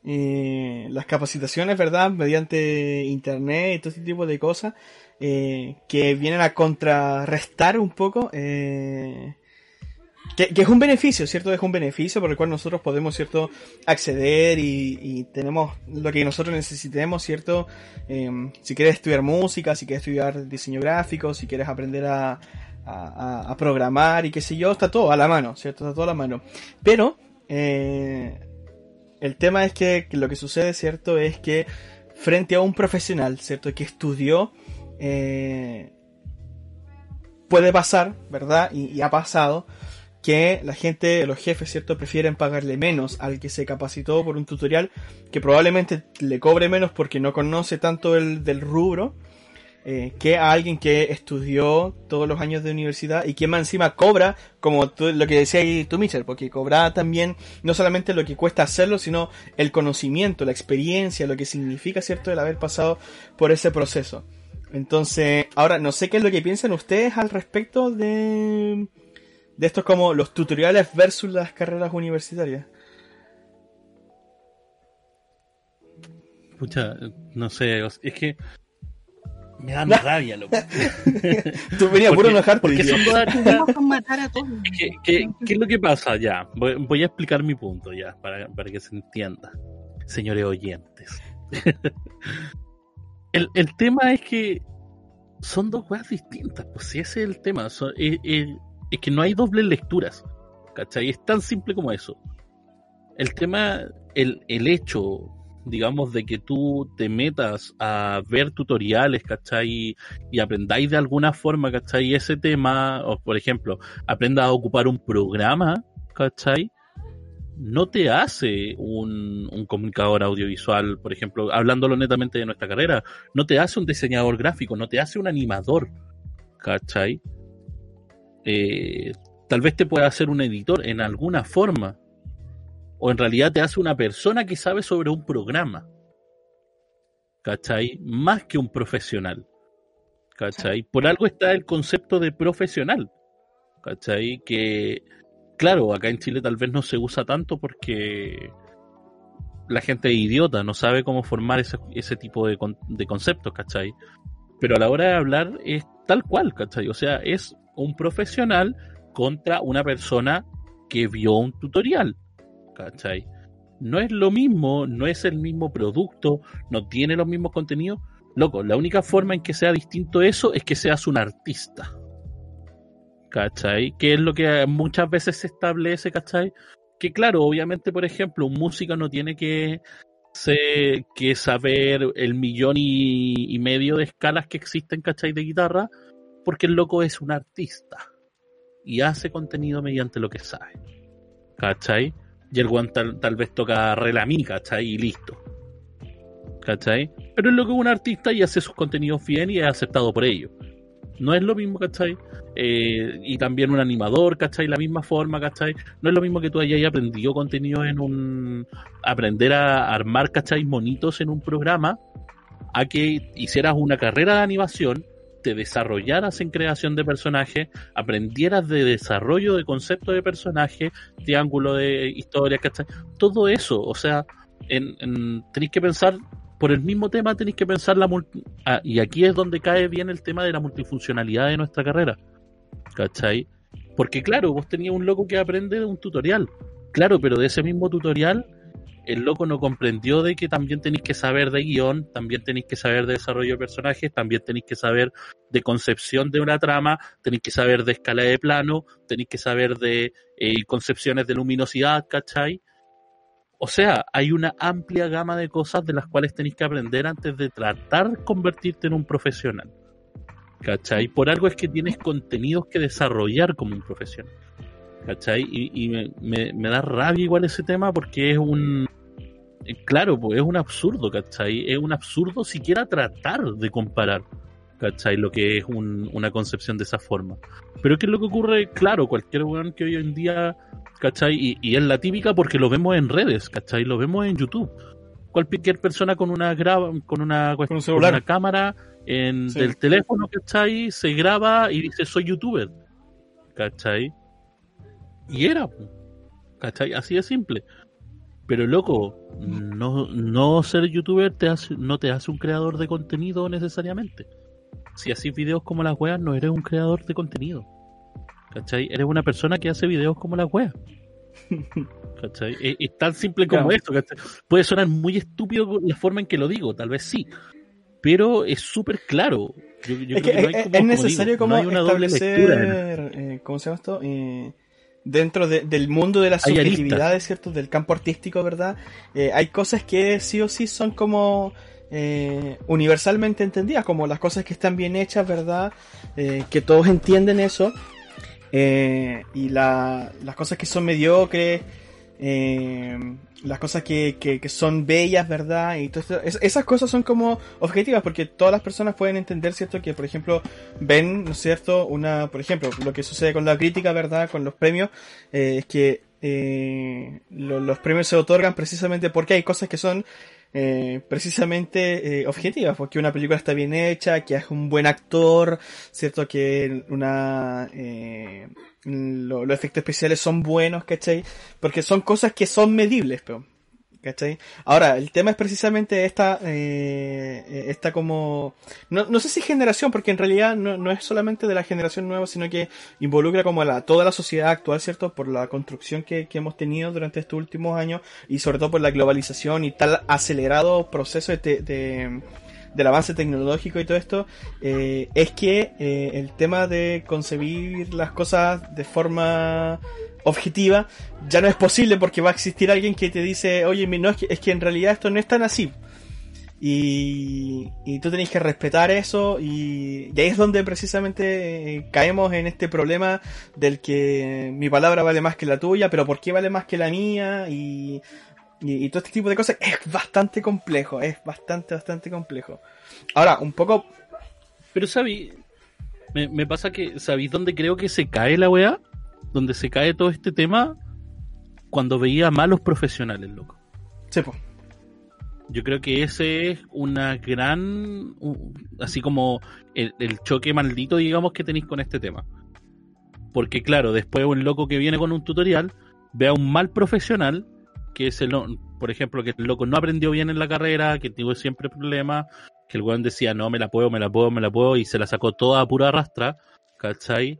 Eh, las capacitaciones, ¿verdad? Mediante internet y todo este tipo de cosas eh, que vienen a contrarrestar un poco. Eh, que, es un beneficio, ¿cierto? Es un beneficio por el cual nosotros podemos, ¿cierto? Acceder y, tenemos lo que nosotros necesitemos, ¿cierto? Em, si quieres estudiar música, si quieres estudiar diseño gráfico, si quieres aprender a, a, programar y qué sé yo, está todo a la mano, ¿cierto? Está todo a la mano. Pero, eh, el tema es que, lo que sucede, ¿cierto? Es que frente a un profesional, ¿cierto? Que estudió, eh, puede pasar, ¿verdad? Y, y, ha pasado que la gente, los jefes, ¿cierto? Prefieren pagarle menos al que se capacitó por un tutorial que probablemente le cobre menos porque no conoce tanto el del rubro eh, que a alguien que estudió todos los años de universidad y que más encima cobra, como lo que decía ahí tú, Michel, porque cobra también no solamente lo que cuesta hacerlo, sino el conocimiento, la experiencia, lo que significa, ¿cierto?, el haber pasado por ese proceso. Entonces, ahora no sé qué es lo que piensan ustedes al respecto de, de estos como los tutoriales versus las carreras universitarias. Pucha, no sé, es que me da (laughs) rabia, loco. (laughs) Tú venías puro enojarte. Porque son matar a todos. ¿Qué, es lo que pasa? Ya, voy, a explicar mi punto ya, para, para que se entienda, señores oyentes. (laughs) el, el tema es que son dos cosas distintas, pues si ese es el tema. es, que no hay dobles lecturas, ¿cachai? Es tan simple como eso. El tema, el, el hecho digamos, de que tú te metas a ver tutoriales, ¿cachai? Y aprendáis de alguna forma, ¿cachai? Ese tema, o por ejemplo, aprendas a ocupar un programa, ¿cachai? No te hace un, un comunicador audiovisual, por ejemplo, hablándolo netamente de nuestra carrera, no te hace un diseñador gráfico, no te hace un animador, ¿cachai? Eh, tal vez te pueda hacer un editor en alguna forma, o en realidad te hace una persona que sabe sobre un programa. ¿Cachai? Más que un profesional. ¿Cachai? Por algo está el concepto de profesional. ¿Cachai? Que, claro, acá en Chile tal vez no se usa tanto porque la gente es idiota, no sabe cómo formar ese, ese tipo de, de conceptos, ¿cachai? Pero a la hora de hablar es tal cual, ¿cachai? O sea, es un profesional contra una persona que vio un tutorial. ¿Cachai? No es lo mismo, no es el mismo producto, no tiene los mismos contenidos. Loco, la única forma en que sea distinto eso es que seas un artista. ¿Cachai? Que es lo que muchas veces se establece, ¿cachai? Que claro, obviamente, por ejemplo, un músico no tiene que, que saber el millón y, y medio de escalas que existen, ¿cachai? De guitarra, porque el loco es un artista y hace contenido mediante lo que sabe. ¿Cachai? Y el guan tal, vez toca mí, ¿cachai? Y listo. ¿Cachai? Pero es lo que un artista y hace sus contenidos bien y es aceptado por ellos. No es lo mismo, ¿cachai? Eh, y también un animador, ¿cachai? La misma forma, ¿cachai? No es lo mismo que tú hayas aprendido contenido en un... aprender a armar, ¿cachai? Monitos en un programa, a que hicieras una carrera de animación te desarrollaras en creación de personajes, aprendieras de desarrollo de concepto de personaje, triángulo de historia, ¿cachai? Todo eso, o sea, en, tenéis que pensar, por el mismo tema tenéis que pensar la ah, y aquí es donde cae bien el tema de la multifuncionalidad de nuestra carrera, ¿cachai? Porque claro, vos tenías un loco que aprende de un tutorial, claro, pero de ese mismo tutorial el loco no comprendió de que también tenéis que saber de guion, también tenéis que saber de desarrollo de personajes, también tenéis que saber de concepción de una trama, tenéis que saber de escala de plano, tenéis que saber de eh, concepciones de luminosidad, ¿cachai? O sea, hay una amplia gama de cosas de las cuales tenéis que aprender antes de tratar de convertirte en un profesional. ¿Cachai? Por algo es que tienes contenidos que desarrollar como un profesional. ¿Cachai? Y, me, me, da rabia igual ese tema porque es un... Eh, claro, pues es un absurdo, ¿cachai? Es un absurdo siquiera tratar de comparar, ¿cachai? Lo que es una concepción de esa forma. Pero ¿qué es lo que ocurre? Claro, cualquier weón que hoy en día, ¿cachai? Y, y, es la típica porque lo vemos en redes, ¿cachai? Lo vemos en YouTube. Cualquier persona con una graba, con una, con una cámara en, del teléfono, ¿cachai? Se graba y dice soy youtuber, ¿cachai? Y era, ¿cachai? Así de simple. Pero loco, no, no ser youtuber te hace, no te hace un creador de contenido necesariamente. Si haces videos como las weas, no eres un creador de contenido. ¿Cachai? Eres una persona que hace videos como las weas. (laughs) ¿Cachai? Es, tan simple como esto. Puede sonar muy estúpido la forma en que lo digo, tal vez sí. Pero es súper claro. es, necesario como, establecer, eh, ¿cómo se llama esto? Eh, dentro del mundo de las subjetividades, ¿cierto? Del campo artístico, ¿verdad? Eh, hay cosas que sí o sí son como eh, universalmente entendidas, como las cosas que están bien hechas, ¿verdad? Eh, que todos entienden eso. y las cosas que son mediocres, las cosas que, que, son bellas, ¿verdad? Y esas cosas son como objetivas porque todas las personas pueden entender, ¿cierto? Que, por ejemplo, ven, ¿no es cierto? Una, por ejemplo, lo que sucede con la crítica, ¿verdad? Con los premios, eh, es que eh, los premios se otorgan precisamente porque hay cosas que son eh, precisamente eh, porque una película está bien hecha, que es un buen actor, cierto que una eh, los efectos especiales son buenos, ¿cachai? Porque son cosas que son medibles, pero ¿Cachai? Ahora, el tema es precisamente esta, eh, esta como, no, no, sé si generación, porque en realidad no, no, es solamente de la generación nueva, sino que involucra como la, toda la sociedad actual, ¿cierto? Por la construcción que, que hemos tenido durante estos últimos años y sobre todo por la globalización y tal acelerado proceso de, de del avance tecnológico y todo esto, eh, es que eh, el tema de concebir las cosas de forma objetiva, ya no es posible porque va a existir alguien que te dice, oye, no, es que, es que en realidad esto no es tan así. Y, y tú tenés que respetar eso y, ahí es donde precisamente eh, caemos en este problema del que mi palabra vale más que la tuya, pero ¿por qué vale más que la mía? Y, y, todo este tipo de cosas es bastante complejo, es bastante, bastante complejo. Ahora, un poco... Pero sabí, me, me pasa que, ¿sabéis dónde creo que se cae la weá? Donde se cae todo este tema cuando veía malos profesionales, loco. Sí, Yo creo que ese es una gran, así como el, choque maldito, digamos, que tenéis con este tema. Porque claro, después un loco que viene con un tutorial ve a un mal profesional, que es el, por ejemplo, que el loco no aprendió bien en la carrera, que tuvo siempre problemas, que el weón decía, no, me la puedo, me la puedo, me la puedo, y se la sacó toda a pura rastra, ¿cachai?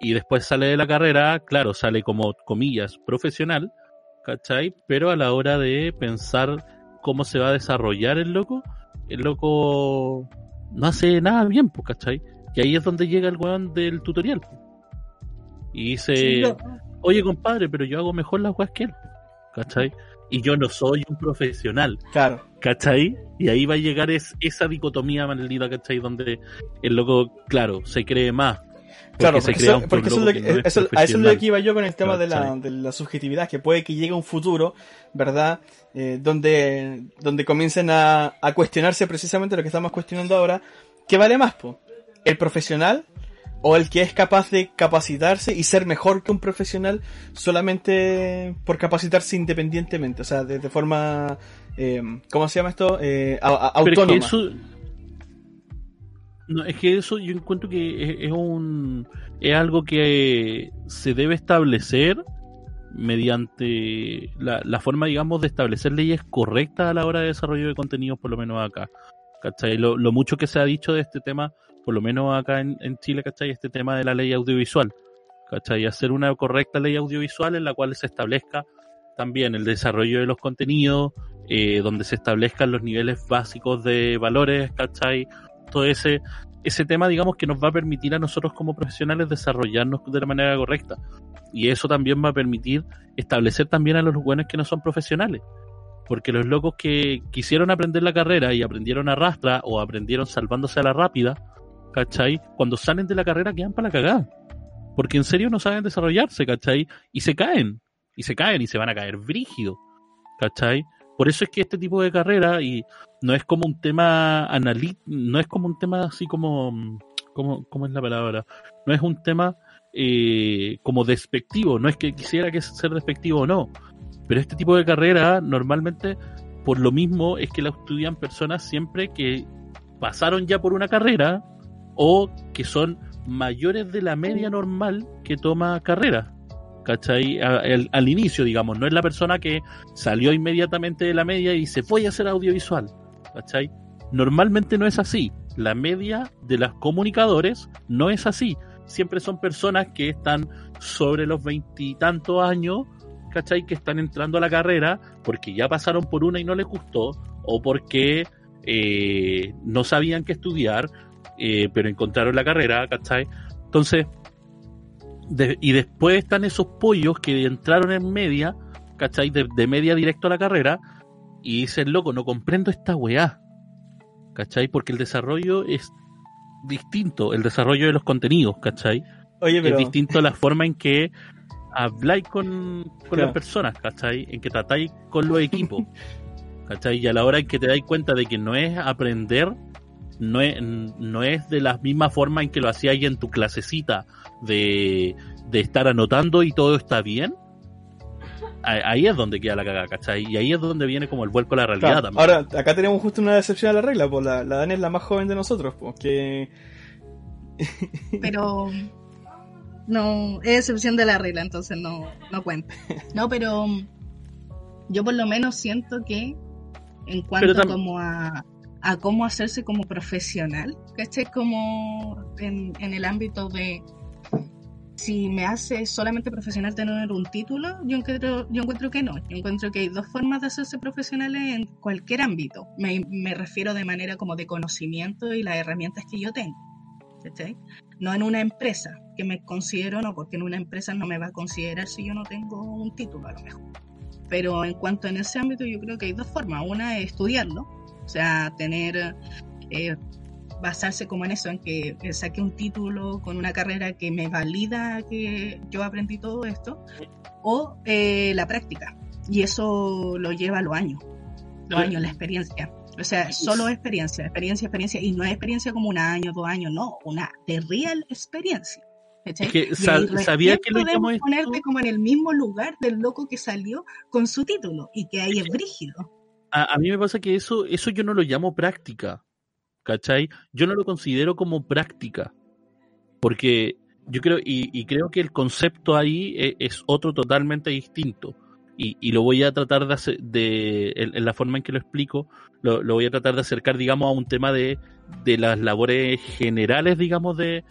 Y después sale de la carrera, claro, sale como comillas profesional, ¿cachai? Pero a la hora de pensar cómo se va a desarrollar el loco, el loco no hace nada bien, pues, ¿cachai? Y ahí es donde llega el weón del tutorial. Y dice, oye compadre, pero yo hago mejor las weas que él, ¿cachai? Y yo no soy un profesional. Claro. ¿Cachai? Y ahí va a llegar es, esa dicotomía maldita, ¿cachai? Donde el loco, claro, se cree más, Claro, porque, eso, es a eso es lo que iba yo con el tema de, la, de, la, subjetividad, que puede que llegue un futuro, ¿verdad? Eh, donde, donde comiencen a, a, cuestionarse precisamente lo que estamos cuestionando ahora. ¿Qué vale más, po? ¿El profesional? ¿O el que es capaz de capacitarse y ser mejor que un profesional solamente por capacitarse independientemente? O sea, de, forma, eh, ¿cómo se llama esto? Eh, autónoma. No, es que eso yo encuentro que es, un es algo que se debe establecer mediante la, la, forma, digamos, de establecer leyes correctas a la hora de desarrollo de contenidos, por lo menos acá. ¿Cachai? Lo, mucho que se ha dicho de este tema, por lo menos acá en, Chile, ¿cachai? Este tema de la ley audiovisual. ¿Cachai? Hacer una correcta ley audiovisual en la cual se establezca también el desarrollo de los contenidos, eh, donde se establezcan los niveles básicos de valores, ¿cachai? Todo ese, ese tema, digamos, que nos va a permitir a nosotros como profesionales desarrollarnos de la manera correcta. Y eso también va a permitir establecer también a los buenos que no son profesionales. Porque los locos que quisieron aprender la carrera y aprendieron a rastra o aprendieron salvándose a la rápida, ¿cachai? Cuando salen de la carrera quedan para la cagada. Porque en serio no saben desarrollarse, ¿cachai? Y se caen. Y se caen y se van a caer brígido. ¿Cachai? Por eso es que este tipo de carrera, y no es como un tema analítico, no es como un tema así como, como, ¿cómo es la palabra? No es un tema eh, como despectivo, no es que quisiera que ser despectivo o no, pero este tipo de carrera normalmente, por lo mismo, es que la estudian personas siempre que pasaron ya por una carrera o que son mayores de la media normal que toma carrera. ¿Cachai? al, inicio, digamos, no es la persona que salió inmediatamente de la media y se voy a hacer audiovisual, ¿cachai? Normalmente no es así. La media de los comunicadores no es así. Siempre son personas que están sobre los veintitantos años, ¿cachai? Que están entrando a la carrera porque ya pasaron por una y no les gustó, o porque eh, no sabían qué estudiar, eh, pero encontraron la carrera, ¿cachai? Entonces, y después están esos pollos que entraron en media, ¿cachai? De, media directo a la carrera, y dicen, loco, no comprendo esta weá, ¿cachai? Porque el desarrollo es distinto, el desarrollo de los contenidos, ¿cachai? Oye, Es distinto la forma en que habláis con, las personas, ¿cachai? En que tratáis con los equipos, (laughs) ¿cachai? Y a la hora en que te dais cuenta de que no es aprender, no es, no es de la misma forma en que lo hacíais en tu clasecita de, estar anotando y todo está bien, ahí es donde queda la cagada, ¿cachai? Y ahí es donde viene como el vuelco a la realidad también. Ahora, acá tenemos justo una decepción a la regla, pues la, la Dani es la más joven de nosotros, pues que... (laughs) Pero no, es excepción de la regla, entonces no, no cuenta. No, pero yo por lo menos siento que en cuanto como a, a cómo hacerse como profesional, ¿cachai? Como en, en el ámbito de si me hace solamente profesional tener un título, yo encuentro, yo encuentro que no. Yo encuentro que hay dos formas de hacerse profesionales en cualquier ámbito. Me, me refiero de manera como de conocimiento y las herramientas que yo tengo. No en una empresa, que me considero no, porque en una empresa no me va a considerar si yo no tengo un título a lo mejor. Pero en cuanto en ese ámbito, yo creo que hay dos formas. Una es estudiarlo, o sea, tener eh, basarse como en eso, en que saque un título con una carrera que me valida que yo aprendí todo esto, o eh, la práctica. Y eso lo lleva a los años, los años, la experiencia. O sea, solo experiencia, experiencia, experiencia, y no es experiencia como un año, dos años, no, una de real experiencia. Es que sabía que lo podemos ponerte como en el mismo lugar del loco que salió con su título y que ahí es brígido. A, a, mí me pasa que eso, eso yo no lo llamo práctica. ¿Cachai? Yo no lo considero como práctica, porque yo creo, y, creo que el concepto ahí e, es, otro totalmente distinto. Y, lo voy a tratar de hacer, de, en, la forma en que lo explico, lo, voy a tratar de acercar, digamos, a un tema de, las labores generales, digamos, de,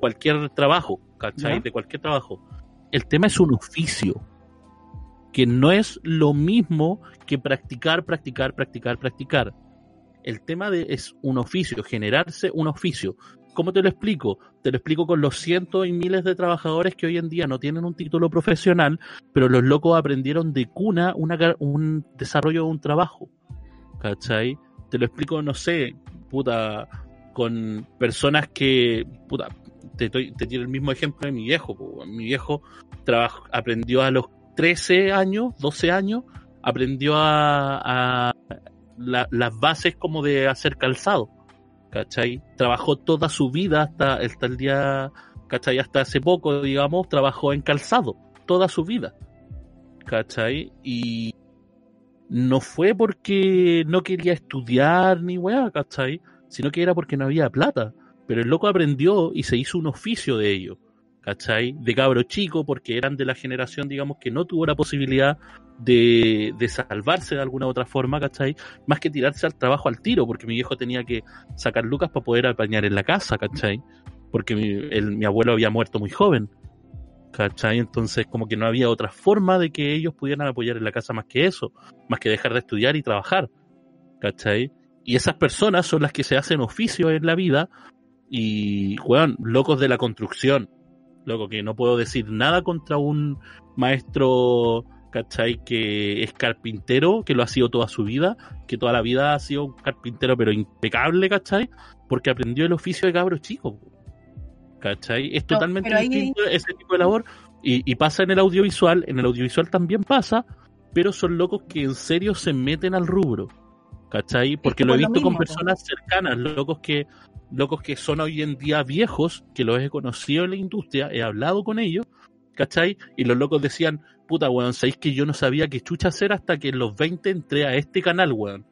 cualquier trabajo, ¿cachai? De cualquier trabajo. El tema es un oficio, que no es lo mismo que practicar, practicar, practicar, practicar el tema de es un oficio, generarse un oficio. ¿Cómo te lo explico? Te lo explico con los cientos y miles de trabajadores que hoy en día no tienen un título profesional, pero los locos aprendieron de cuna un desarrollo de un trabajo. ¿Cachai? Te lo explico, no sé, puta, con personas que, puta, te, te tiro el mismo ejemplo de mi viejo. Mi viejo aprendió a los 13 años, 12 años, aprendió a las bases como de hacer calzado, ¿cachai? Trabajó toda su vida hasta, hasta el día, ¿cachai? Hasta hace poco, digamos, trabajó en calzado, toda su vida, ¿cachai? Y no fue porque no quería estudiar ni weá, ¿cachai? Sino que era porque no había plata. Pero el loco aprendió y se hizo un oficio de ello. ¿Cachai? De cabro chico, porque eran de la generación, digamos, que no tuvo la posibilidad de, salvarse de alguna otra forma, ¿cachai? Más que tirarse al trabajo al tiro, porque mi viejo tenía que sacar lucas para poder apañar en la casa, ¿cachai? Porque mi, abuelo había muerto muy joven, ¿cachai? Entonces como que no había otra forma de que ellos pudieran apoyar en la casa más que eso, más que dejar de estudiar y trabajar, ¿cachai? Y esas personas son las que se hacen oficio en la vida y juegan locos de la construcción, loco, que no puedo decir nada contra un maestro, ¿cachai? Que es carpintero, que lo ha sido toda su vida, que toda la vida ha sido un carpintero, pero impecable, ¿cachai? Porque aprendió el oficio de cabro chico, ¿cachai? Es totalmente distinto ese tipo de labor. Y, pasa en el audiovisual, en el audiovisual también pasa, pero son locos que en serio se meten al rubro. ¿Cachai? Porque lo he visto con personas cercanas, locos que locos que son hoy en día viejos, que los he conocido en la industria, he hablado con ellos, ¿cachai? Y los locos decían, puta, weón, sabéis que yo no sabía qué chucha hacer hasta que en los 20 entré a este canal, weón.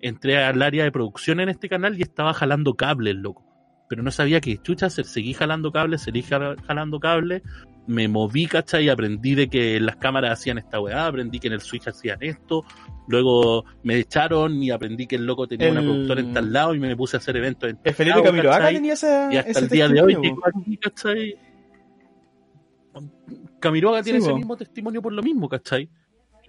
Entré al área de producción en este canal y estaba jalando cables, loco. Pero no sabía qué chucha hacer, seguí jalando cables, seguí jalando cables, me moví, ¿cachai? Y aprendí de que las cámaras hacían esta weá, aprendí que en el Switch hacían esto, luego me echaron y aprendí que el loco tenía una El- productora en tal lado y me puse a hacer eventos en El Felipe tal lado, Camiroaga ¿cachai? tenía esa, Y hasta ese el día de hoy testimonio, llego aquí, ¿cachai? Camiroaga tiene Sí, ese mismo testimonio por lo mismo, ¿cachai?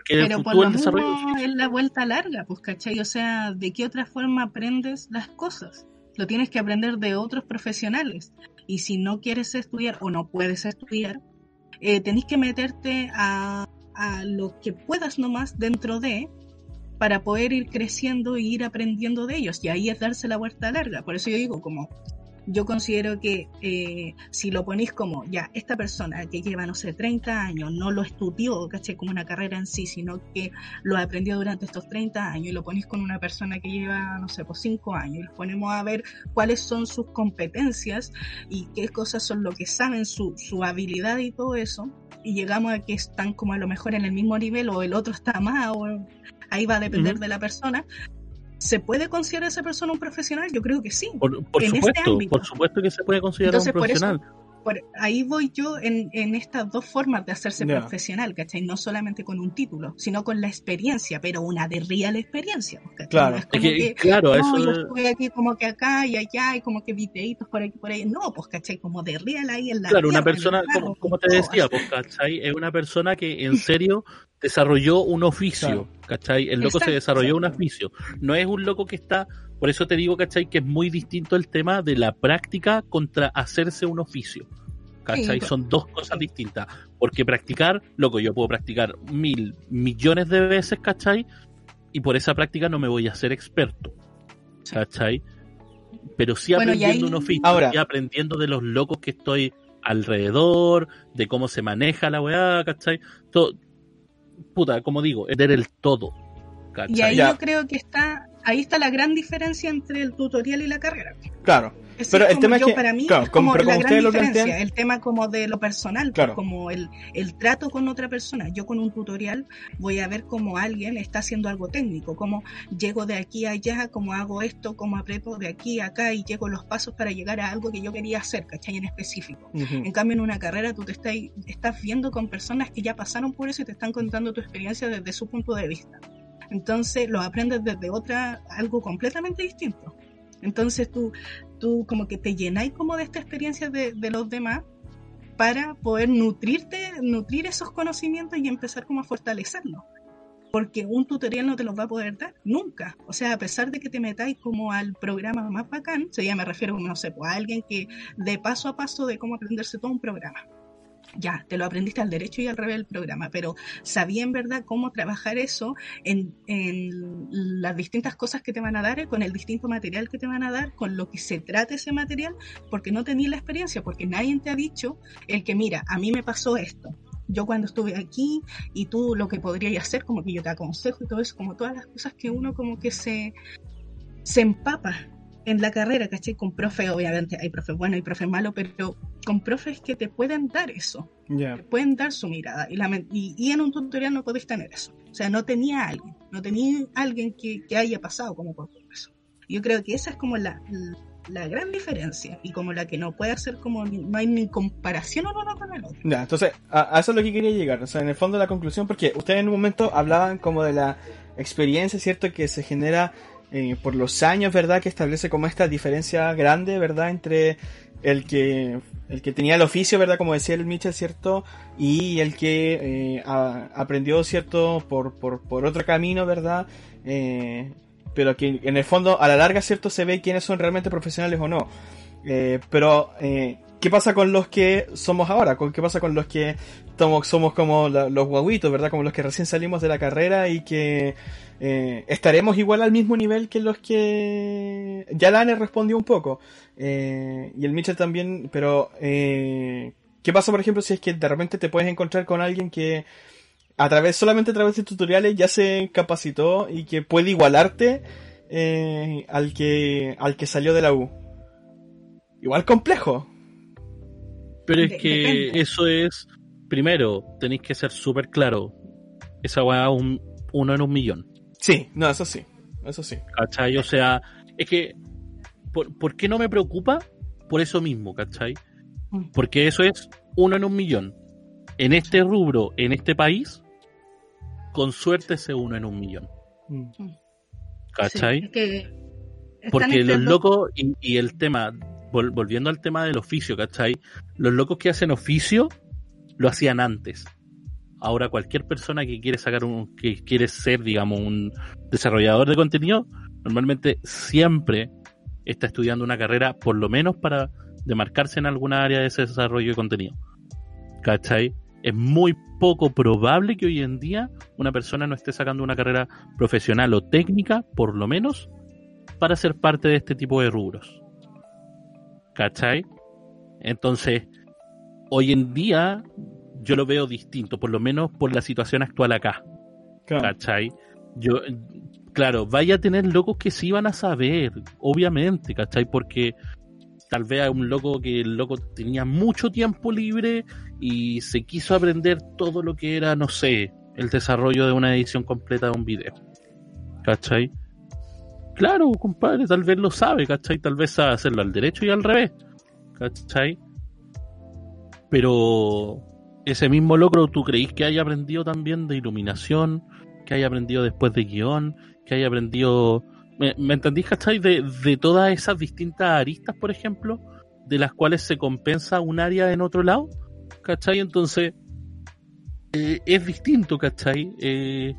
Que Pero por lo el desarrollo. mismo es la vuelta larga, pues, ¿cachai? O sea, ¿de qué otra forma aprendes las cosas? Lo tienes que aprender de otros profesionales. Y si no quieres estudiar o no puedes estudiar, eh, que meterte a, a lo que puedas nomás dentro de para poder ir creciendo e ir aprendiendo de ellos. Y ahí es darse la vuelta larga. Por eso yo digo, como yo considero que eh, si lo ponéis como, ya, esta persona que lleva, no sé, 30 años, no lo estudió, ¿cachai? Como una carrera en sí, sino que lo aprendió durante estos 30 años y lo ponéis con una persona que lleva, no sé, pues 5 años y los ponemos a ver cuáles son sus competencias y qué cosas son lo que saben, su, su habilidad y todo eso, y llegamos a que están como a lo mejor en el mismo nivel o el otro está más, o ahí va a depender de la persona. ¿Se puede considerar esa persona un profesional? Yo creo que sí. Por, por en este supuesto, ámbito. por supuesto que se puede considerar Entonces, un por eso- profesional. Por- ahí voy yo en, en estas dos formas de hacerse profesional, ¿cachai? No solamente con un título, sino con la experiencia, pero una de real experiencia, ¿cachai? Claro. No es Es como que, que, claro, no, yo eso estuve aquí como que acá y allá y como que videitos por aquí por ahí. No, pues, ¿cachai? Como de real ahí en la Claro, una tierra, persona, como, como te decía, pues, ¿cachai? Es una persona que en (laughs) serio desarrolló un oficio, ¿cachai? El loco Exacto, se desarrolló un oficio. No es un loco que está, por eso te digo, ¿cachai? Que es muy distinto el tema de la práctica contra hacerse un oficio. ¿Cachai? Sí, Son dos cosas distintas. Porque practicar, loco, yo puedo practicar mil millones de veces, ¿cachai? Y por esa práctica no me voy a ser experto. ¿Cachai? Pero sí Bueno, y aprendiendo ahí- un oficio Ahora- y aprendiendo de los locos que estoy alrededor, de cómo se maneja la weá, ¿cachai? Todo, puta, como digo, es ver el todo. ¿cachai? Y ahí Ya. yo creo que está, ahí está la gran diferencia entre el tutorial y la carrera. Claro. Ese Pero es el tema es yo, que- para mí, claro, es como- como pero la como gran lo diferencia, el tema como de lo personal, pues, como el, el trato con otra persona. Yo con un tutorial voy a ver cómo alguien está haciendo algo técnico, cómo llego de aquí a allá, cómo hago esto, cómo aprieto de aquí a acá y llego los pasos para llegar a algo que yo quería hacer, ¿cachai? En específico. En cambio, en una carrera tú te estás, estás viendo con personas que ya pasaron por eso y te están contando tu experiencia desde su punto de vista. Entonces lo aprendes desde otra, algo completamente distinto. Entonces tú, tú como que te llenáis como de esta experiencia de, de los demás para poder nutrirte, nutrir esos conocimientos y empezar como a fortalecerlos. Porque un tutorial no te los va a poder dar nunca. O sea, a pesar de que te metáis como al programa más bacán, o sea, ya me refiero, no sé, pues, a alguien que de paso a paso de cómo aprenderse todo un programa. Ya, te lo aprendiste al derecho y al revés del programa, pero sabía en verdad cómo trabajar eso en, en las distintas cosas que te van a dar, con el distinto material que te van a dar, con lo que se trata ese material, porque no tenías la experiencia, porque nadie te ha dicho el que, mira, a mí me pasó esto. Yo cuando estuve aquí y tú lo que podrías hacer, como que yo te aconsejo y todo eso, como todas las cosas que uno como que se, se empapa en la carrera, ¿cachai? Con profe, obviamente hay profes buenos y profes malos, pero con profes que te pueden dar eso, Ya. te pueden dar su mirada. Y, la y, y en un tutorial no podéis tener eso. O sea, no tenía alguien, no tenía alguien que, que haya pasado como por eso. Yo creo que esa es como la, la gran diferencia y como la que no puede hacer como, no hay ni comparación uno con el otro. Ya, entonces, a, a eso es lo que quería llegar. O sea, en el fondo la conclusión, porque ustedes en un momento hablaban como de la experiencia, ¿cierto? Que se genera eh, por los años, ¿verdad? Que establece como esta diferencia grande, ¿verdad? Entre el que, el que tenía el oficio, ¿verdad? Como decía el Mitchell, ¿cierto? Y el que eh, aprendió, ¿cierto? Por, por, por otro camino, ¿verdad? Eh, pero que en el fondo, a la larga, ¿cierto? Se ve quiénes son realmente profesionales o no. Pero, ¿qué pasa con los que somos ahora? ¿Con- ¿Qué pasa con los que somos, somos como la- los guaguitos, ¿verdad? Como los que recién salimos de la carrera y que eh, estaremos igual al mismo nivel que los que... Ya Lane respondió un poco. eh, y el Mitchell también, pero... Eh, ¿Qué pasa, por ejemplo, si es que de repente te puedes encontrar con alguien que a través, solamente a través de tutoriales ya se capacitó y que puede igualarte eh, al que al que salió de la U? Igual complejo. Pero es que depende. eso es, primero, tenéis que ser súper claro. Esa weá es un, uno en un millón. Sí, no, eso sí. Eso sí. ¿Cachai? O sea, es que, ¿por, por qué no me preocupa? Por eso mismo, ¿cachai? Mm. Porque eso es uno en un millón. en este rubro, en este país, con suerte se uno en un millón. Mm. ¿Cachai? Sí, es que están Porque los locos, y, y el tema, vol- volviendo al tema del oficio, ¿cachai? Los locos que hacen oficio lo hacían antes. Ahora cualquier persona que quiere sacar un, que quiere ser, digamos, un desarrollador de contenido, normalmente siempre está estudiando una carrera, por lo menos para demarcarse en alguna área de ese desarrollo de contenido. ¿Cachai? Es muy poco probable que hoy en día una persona no esté sacando una carrera profesional o técnica, por lo menos, para ser parte de este tipo de rubros. ¿Cachai? Entonces, hoy en día yo lo veo distinto, por lo menos por la situación actual acá. Claro. ¿Cachai? Yo, claro, vaya a tener locos que sí van a saber, obviamente, ¿cachai? Porque tal vez hay un loco que el loco tenía mucho tiempo libre y se quiso aprender todo lo que era, no sé, el desarrollo de una edición completa de un video. ¿Cachai? Claro, compadre, tal vez lo sabe, ¿cachai? Tal vez sabe hacerlo al derecho y al revés, ¿cachai? Pero ese mismo logro, ¿tú creís que haya aprendido también de iluminación? Que haya aprendido después de guion? Que haya aprendido... ¿Me, me entendís, cachai? De, de todas esas distintas aristas, por ejemplo, de las cuales se compensa un área en otro lado, ¿cachai? Entonces, eh, es distinto, ¿cachai? Eh,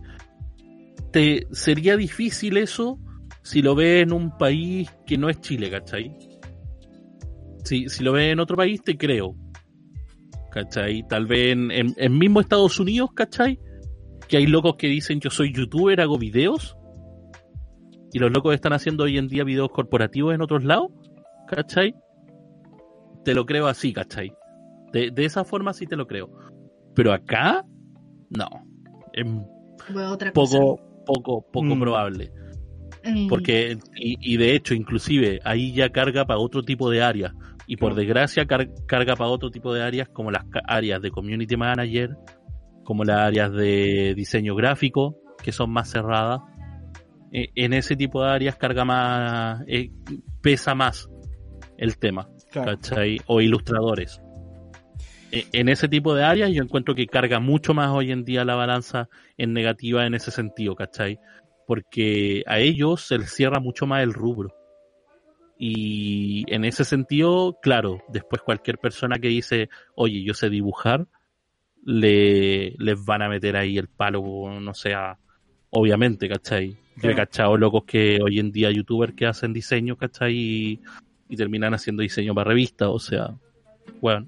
te, sería difícil eso si lo ves en un país que no es Chile, ¿cachai? Si, si lo ves en otro país, te creo. ¿Cachai? Tal vez en, en, en mismo Estados Unidos, ¿cachai? Que hay locos que dicen yo soy youtuber, hago videos. Y los locos están haciendo hoy en día videos corporativos en otros lados, ¿cachai? Te lo creo así, ¿cachai? De, de esa forma sí te lo creo. Pero acá, no. Es Fue otra cosa. poco, poco, poco Mm. probable. Mm, Porque, y, y de hecho, inclusive, ahí ya carga para otro tipo de áreas. Y por desgracia, car- carga para otro tipo de áreas, como las áreas de community manager, como las áreas de diseño gráfico, que son más cerradas. Eh, en ese tipo de áreas carga más, eh, pesa más el tema, Claro. ¿cachai? O ilustradores. Eh, En ese tipo de áreas yo encuentro que carga mucho más hoy en día la balanza en negativa en ese sentido, ¿cachai? Porque a ellos se les cierra mucho más el rubro. Y en ese sentido, claro, después cualquier persona que dice, oye, yo sé dibujar, le, les van a meter ahí el palo, no sé, a- obviamente, ¿cachai? Yo he cachado locos que hoy en día youtubers que hacen diseño, ¿cachai? Y, y terminan haciendo diseño para revistas, o sea, bueno,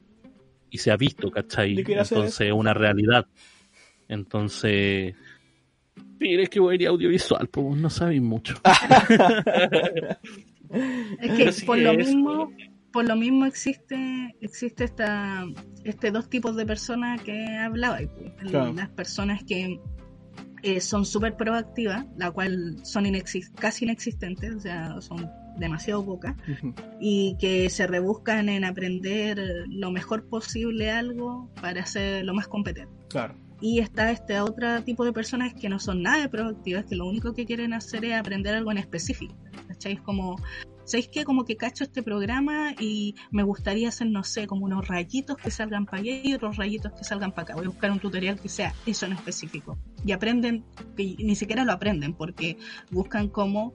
y se ha visto, ¿cachai? Entonces es una realidad. Entonces, mire, es que voy a ir audiovisual, pues no sabéis mucho. (laughs) (laughs) Es (laughs) que por que lo mismo, por lo mismo existe, existe esta, este dos tipos de personas que hablaba. Claro. Las personas que eh, son súper proactivas, la cual son casi inexistentes, o sea, son demasiado pocas, y que se rebuscan en aprender lo mejor posible algo para ser lo más competente. Claro. Y está este otro tipo de personas que no son nada proactivas, que lo único que quieren hacer es aprender algo en específico. ¿Cachai? Es como, ¿sabéis qué? Como que cacho este programa y me gustaría hacer, no sé, como unos rayitos que salgan para allá y otros rayitos que salgan para acá. Voy a buscar un tutorial que sea eso en específico. Y aprenden, que ni siquiera lo aprenden, porque buscan como,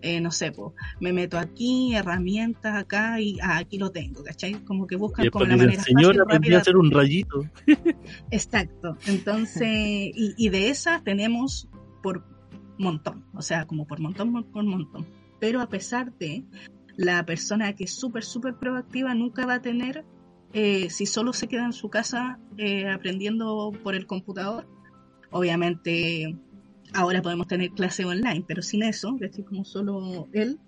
eh, no sé, po, me meto aquí, herramientas acá y ah, aquí lo tengo, ¿cachai? Como que buscan como la manera señor, aprendí a hacer un rayito. (laughs) Exacto. Entonces, y, y de esas tenemos por montón, o sea, como por montón, mon- por montón. Pero a pesar de la persona que es súper, súper proactiva, nunca va a tener, eh, si solo se queda en su casa eh, aprendiendo por el computador, obviamente ahora podemos tener clase online, pero sin eso, es decir, como solo él,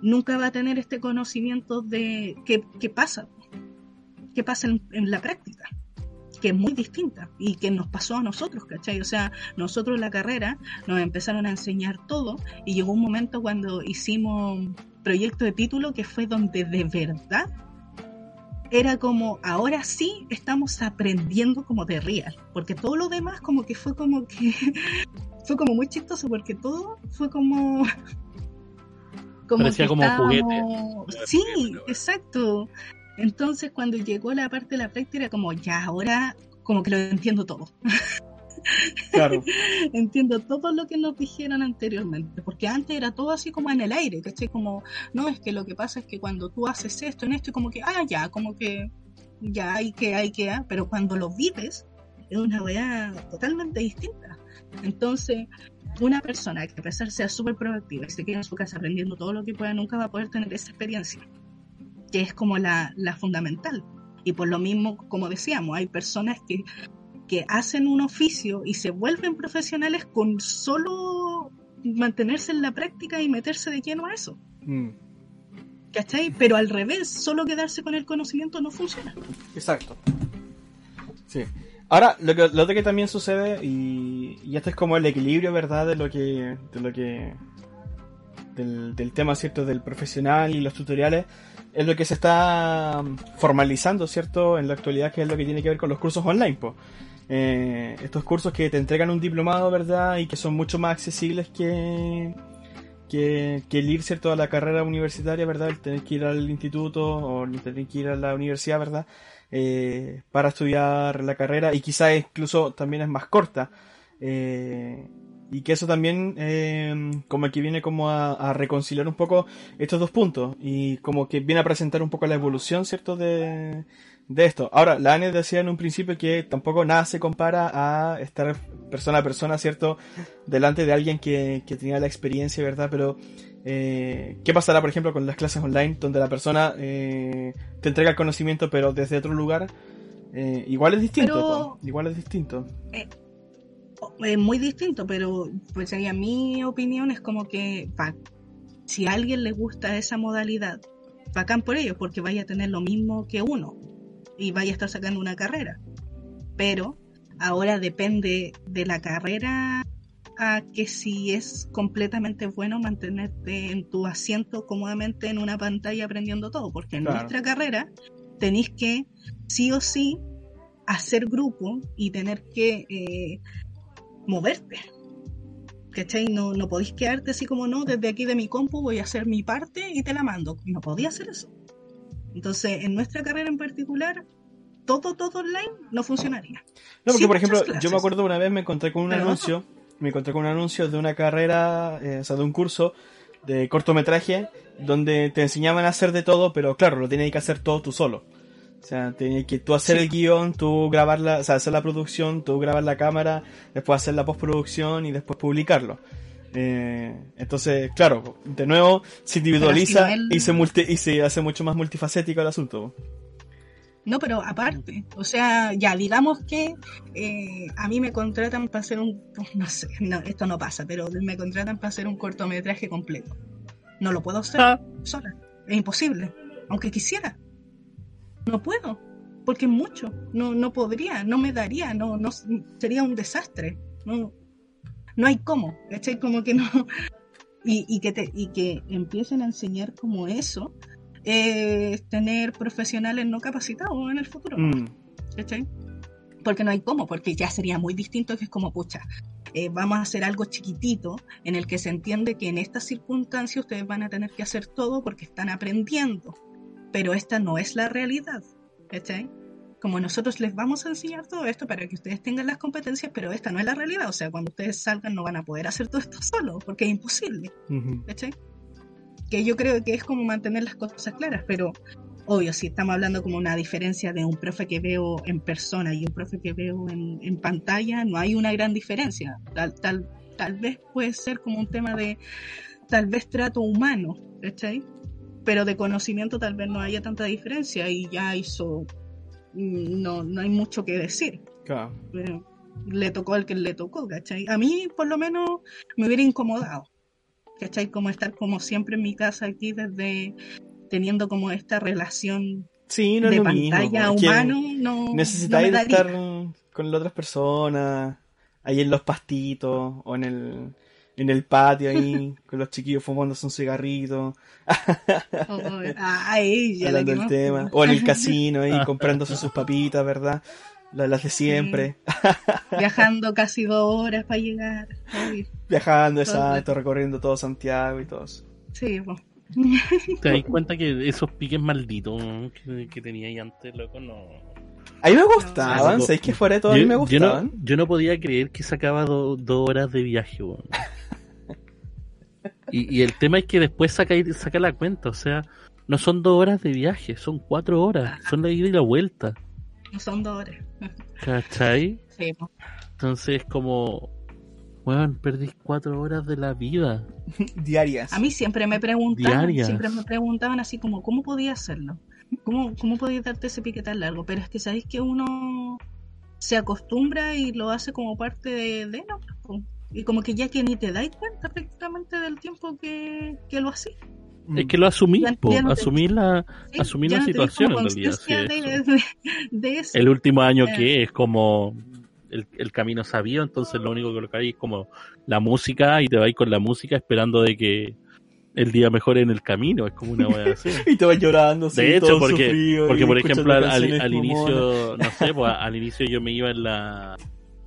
nunca va a tener este conocimiento de qué, pasa, qué pasa en la práctica que es muy distinta y que nos pasó a nosotros, ¿cachai? O sea, nosotros la carrera nos empezaron a enseñar todo y llegó un momento cuando hicimos proyecto de título que fue donde de verdad era como, ahora sí estamos aprendiendo como de real, porque todo lo demás como que fue como que, (laughs) fue como muy chistoso porque todo fue como... Parecía que como juguete. Sí, exacto. Entonces, cuando llegó la parte de la práctica, era como, ya ahora como que lo entiendo todo. Claro. (laughs) entiendo todo lo que nos dijeron anteriormente, porque antes era todo así como en el aire, ¿cachai? Como, no, es que lo que pasa es que cuando tú haces esto en esto, y como que, ah, ya, como que, ya hay que, hay que, ah, pero cuando lo vives, es una weá totalmente distinta. Entonces, una persona que a pesar ser súper productiva y se queda en su casa aprendiendo todo lo que pueda, nunca va a poder tener esa experiencia, que es como la, la fundamental. Y por lo mismo, como decíamos, hay personas que que hacen un oficio y se vuelven profesionales con solo mantenerse en la práctica y meterse de lleno a eso. Mm. ¿Cachai? Pero al revés, solo quedarse con el conocimiento no funciona. Exacto. Sí. Ahora, lo que, lo que también sucede, y, y este es como el equilibrio, ¿verdad? De lo que. De lo que del, del tema, ¿cierto? Del profesional y los tutoriales, es lo que se está formalizando, ¿cierto? En la actualidad, que es lo que tiene que ver con los cursos online, pues. Estos cursos que te entregan un diplomado, ¿verdad? Y que son mucho más accesibles que, que, el ir, ¿cierto? A la carrera universitaria, ¿verdad? El tener que ir al instituto o tener que ir a la universidad, ¿verdad? Eh, para estudiar la carrera y quizá incluso también es más corta. Eh, y que eso también como que viene como a, a, reconciliar un poco estos dos puntos y como que viene a presentar un poco la evolución, ¿cierto? De, de esto. Ahora, la ANE decía en un principio que tampoco nada se compara a estar persona a persona, ¿cierto? Delante de alguien que, que tenía la experiencia, ¿verdad? Pero, eh, ¿qué pasará, por ejemplo, con las clases online donde la persona eh, te entrega el conocimiento pero desde otro lugar? Eh, igual es distinto, igual es distinto. Es muy distinto, pero pues a mi opinión es como que si a alguien le gusta esa modalidad, bacán por ello, porque vaya a tener lo mismo que uno y vaya a estar sacando una carrera. Pero ahora depende de la carrera a que si es completamente bueno mantenerte en tu asiento cómodamente en una pantalla aprendiendo todo, porque en nuestra carrera tenéis que sí o sí hacer grupo y tener que eh, moverte. ¿Cachai? No, no podéis quedarte así como no, desde aquí de mi compu voy a hacer mi parte y te la mando. No podía hacer eso. Entonces, en nuestra carrera en particular, todo, todo online no funcionaría. No, porque por ejemplo, yo me acuerdo una vez me encontré con un anuncio, me encontré con un anuncio de una carrera, eh, o sea, de un curso de cortometraje, donde te enseñaban a hacer de todo, pero claro, lo tenías que hacer todo tú solo. O sea, tenías que tú hacer el guion, tú grabarla, o sea, hacer la producción, tú grabar la cámara, después hacer la postproducción y después publicarlo. Eh, entonces, claro, de nuevo se individualiza y, se y se hace mucho más multifacético el asunto. No, pero aparte, o sea, ya digamos que eh, a mí me contratan para hacer un, (laughs) no sé, no, esto no pasa, pero me contratan para hacer un cortometraje completo. No lo puedo hacer ah. sola, es imposible, aunque quisiera. No puedo, porque es mucho, no, no podría, no me daría, no, no sería un desastre. No, no hay cómo, ¿cachai? Como que no. (laughs) Y, que te, y que empiecen a enseñar como eso, es tener profesionales no capacitados en el futuro. Mm. ¿cachai? Porque no hay cómo, porque ya sería muy distinto que es como, pucha, eh, vamos a hacer algo chiquitito en el que se entiende que en estas circunstancias ustedes van a tener que hacer todo porque están aprendiendo. Pero esta no es la realidad. ¿cachai? como nosotros les vamos a enseñar todo esto para que ustedes tengan las competencias, pero esta no es la realidad. O sea, cuando ustedes salgan no van a poder hacer todo esto solo, porque es imposible. Que yo creo que es como mantener las cosas claras, pero obvio, si estamos hablando como una diferencia de un profe que veo en persona y un profe que veo en, pantalla, no hay una gran diferencia. Tal, tal, tal vez puede ser como un tema de, tal vez trato humano, ¿cachai? Pero de conocimiento tal vez no haya tanta diferencia y ya hizo no, no hay mucho que decir. Claro. le tocó al que le tocó, ¿cachai? A mí, por lo menos, me hubiera incomodado, ¿cachai? Como estar como siempre en mi casa aquí desde teniendo como esta relación sí, no de pantalla humano, no necesitáis estar con las otras personas, ahí en los pastitos o en el en el patio ahí, (laughs) con los chiquillos fumándose un cigarrito. (laughs) Hablando del tema. O en el (laughs) casino ahí, comprándose sus papitas, ¿verdad? Las de siempre. Viajando casi dos horas para llegar. Viajando, exacto, recorriendo todo Santiago y todo eso. Sí, pues. ¿Te das cuenta que esos piques malditos que, tenía ahí antes, loco, no A mí me gustaban, No. ¿sabéis que fuera de todo? A mí me yo, no, gustaban. yo no podía creer que sacaba do- dos horas de viaje, weón. Y, y el tema es que después saca, saca la cuenta, o sea, no son dos horas de viaje, son cuatro horas, son la ida y la vuelta, No son dos horas. ¿cachai? Sí. Entonces es como, weón, perdí cuatro horas de la vida. (laughs) Diarias. A mí siempre me preguntaban, Diarias. siempre me preguntaban así como, ¿cómo podía hacerlo? ¿Cómo, cómo podía darte ese pique tan largo? Pero es que sabéis que uno se acostumbra y lo hace como parte de, de no, y como que ya que ni te dais cuenta prácticamente del tiempo que, que lo hacís. Mm. Es que lo asumí, Ya- po, ya no te- asumí la, ¿sí? La no situación, en realidad, sí, de, eso. de- de eso. el último año Eh. que es como el, el camino sabido, entonces lo único que lo que hay es como la música y te vais con la música esperando de que el día mejore en el camino, es como una wea así. (laughs) Y te vas llorando, así, De hecho, porque, sufrido, porque por ejemplo al, al- inicio, no sé, pues al inicio yo me iba en la,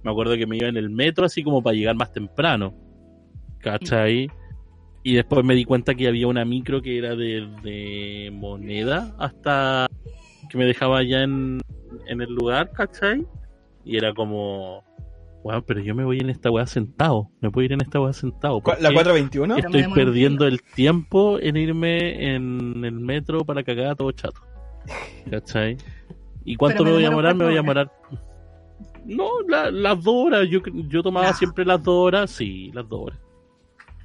me acuerdo que me iba en el metro así como para llegar más temprano, ¿cachai? Y después me di cuenta que había una micro que era de, de moneda hasta que me dejaba allá en, en el lugar, ¿cachai? Y era como, bueno, pero yo me voy en esta weá sentado, me puedo ir en esta weá sentado. ¿Cu- ¿La porque 421? Pero me Estoy perdiendo el tiempo en irme en el metro para cagar todo chato. (laughs) ¿Cachai? ¿Y cuánto me, me voy a demorar? Me voy a demorar. No, la- las dos horas. Yo, yo tomaba No. siempre las dos horas. Sí, las dos horas.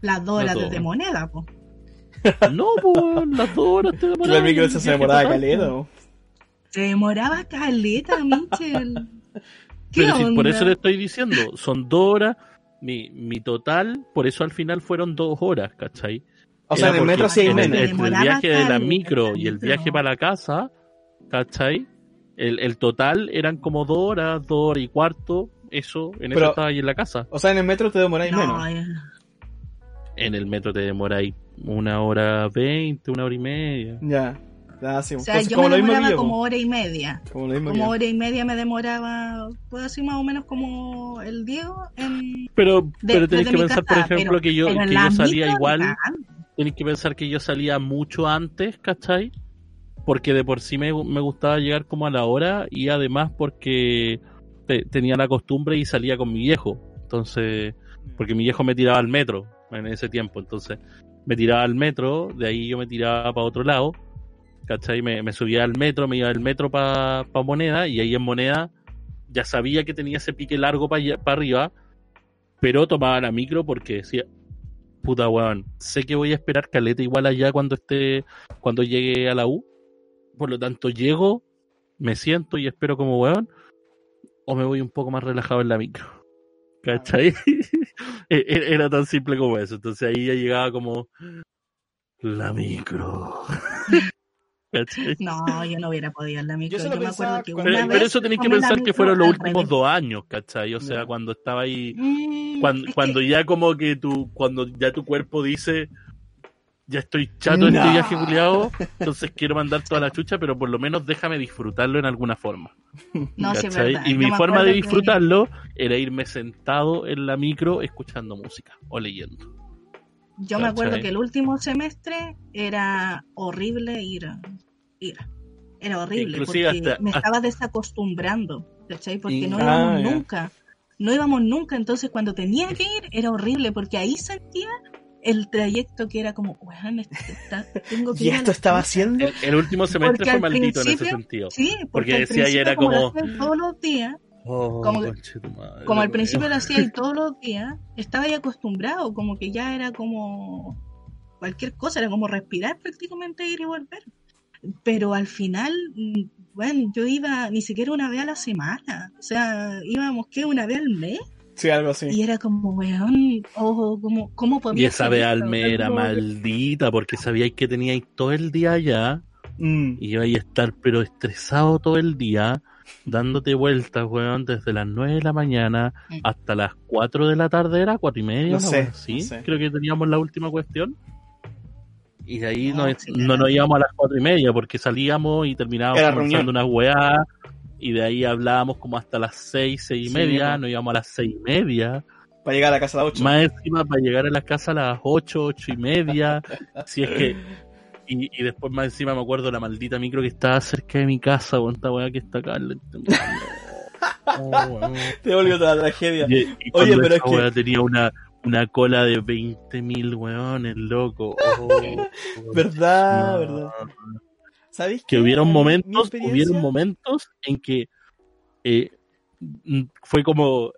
Las dos horas todo. moneda, po. (laughs) No, pues, las dos horas te demoras. la micro se demoraba caleta. Se demoraba caleta, Michel. (laughs) ¿Qué Pero si por eso le estoy diciendo, son dos horas. Mi, mi total, por eso al final fueron dos horas, ¿cachai? O sea, Era en el metro sí hay en el- menos. Entre el viaje de la micro y el viaje para la casa, ¿cachai? El, el total eran como dos horas, dos horas y cuarto. Eso, en Pero- eso estaba ahí en la casa. O sea, en el metro te demoráis No, menos. eh, En el metro te demora ahí una hora veinte, una hora y media. Ya. Ah, sí. o sea, Entonces, yo como me demoraba como hora y media. Como lo mismo que Como yo. hora y media me demoraba, puedo decir más o menos como el Diego. En, Pero, de- pero tenés que pensar, por ejemplo, pero- que yo, que yo salía igual. Tenéis que pensar que yo salía mucho antes, ¿cachai? Porque de por sí me, me gustaba llegar como a la hora y además porque te- tenía la costumbre y salía con mi viejo. Entonces, porque mi viejo me tiraba al metro en ese tiempo. Entonces, me tiraba al metro, de ahí yo me tiraba para otro lado, ¿cachai? Me, me subía al metro, me iba del metro para Moneda y ahí en Moneda ya sabía que tenía ese pique largo para arriba, pero tomaba la micro porque decía, puta weón, sé que voy a esperar caleta igual allá cuando esté, cuando llegue a la U, por lo tanto llego, me siento y espero como weón, o me voy un poco más relajado en la micro. ¿Cachai? (laughs) E- e- Era tan simple como eso. Entonces ahí ya llegaba como la micro. (laughs) ¿Cachai? No, yo no hubiera podido en la micro. Yo me acuerdo que cuando- una Pero, vez pero eso tenéis que pensar que fueron los últimos revés. dos años, ¿cachai? O sea, cuando estaba ahí Mm, cuando, es cuando que- ya como que tu, cuando ya tu cuerpo dice ya estoy chato en este No. viaje culiado, entonces quiero mandar toda la chucha, pero por lo menos déjame disfrutarlo en alguna forma. no, sí, verdad. y mi forma de que- disfrutarlo era irme sentado en la micro escuchando música o leyendo. Yo me acuerdo que el último semestre era horrible ir. ir. Era horrible Inclusive porque hasta- me hasta- estaba desacostumbrando, ¿cachai? Porque no Ah, íbamos ya. nunca. No íbamos nunca, entonces cuando tenía que ir era horrible porque ahí sentía el trayecto que era como, weón, esto está- tengo que ¿Y esto estaba chucha". haciendo? El, el último semestre Porque fue al maldito en ese sentido. Sí, porque, Porque decía y era como, todos los días, Oh, como- como al principio lo hacía y (laughs) todos los días, estaba ya acostumbrado, como que ya era como cualquier cosa, era como respirar prácticamente ir y volver. Pero al final, mm, bueno, yo iba ni siquiera una vez a la semana, o sea, íbamos que una vez al mes Sí, algo así. y era como, weón, ojo, ¿cómo, cómo podía Y esa vez esto? Alme era maldita porque sabíais que teníais todo el día allá Mm. y iba a estar pero estresado todo el día, dándote vueltas, weón, desde las 9 de la mañana Mm. hasta las 4 de la tarde, era 4 y media, No sé, así. no sé. Creo que teníamos la última cuestión. Y de ahí No, no, sí, no nos íbamos a las 4 y media porque salíamos y terminábamos conversando unas weas y de ahí hablábamos como hasta las 6, 6 y Sí, media, nos íbamos a las 6 y media. Para llegar a la casa a las 8. Más encima para llegar a la casa a las 8, 8 y media. si es que. (laughs) Y, y después más encima me acuerdo la maldita micro que estaba cerca de mi casa, con esta weá que está acá. en la- No, weón. (laughs) Te volvió toda la tragedia. Y, y Oye, pero esa es que- weá tenía una, una cola de 20.000 weones, loco. (laughs) Oh, ¿Verdad? no. ¿Verdad? ¿Sabéis Que qué? hubieron momentos, experiencia- hubieron momentos en que eh, fue como,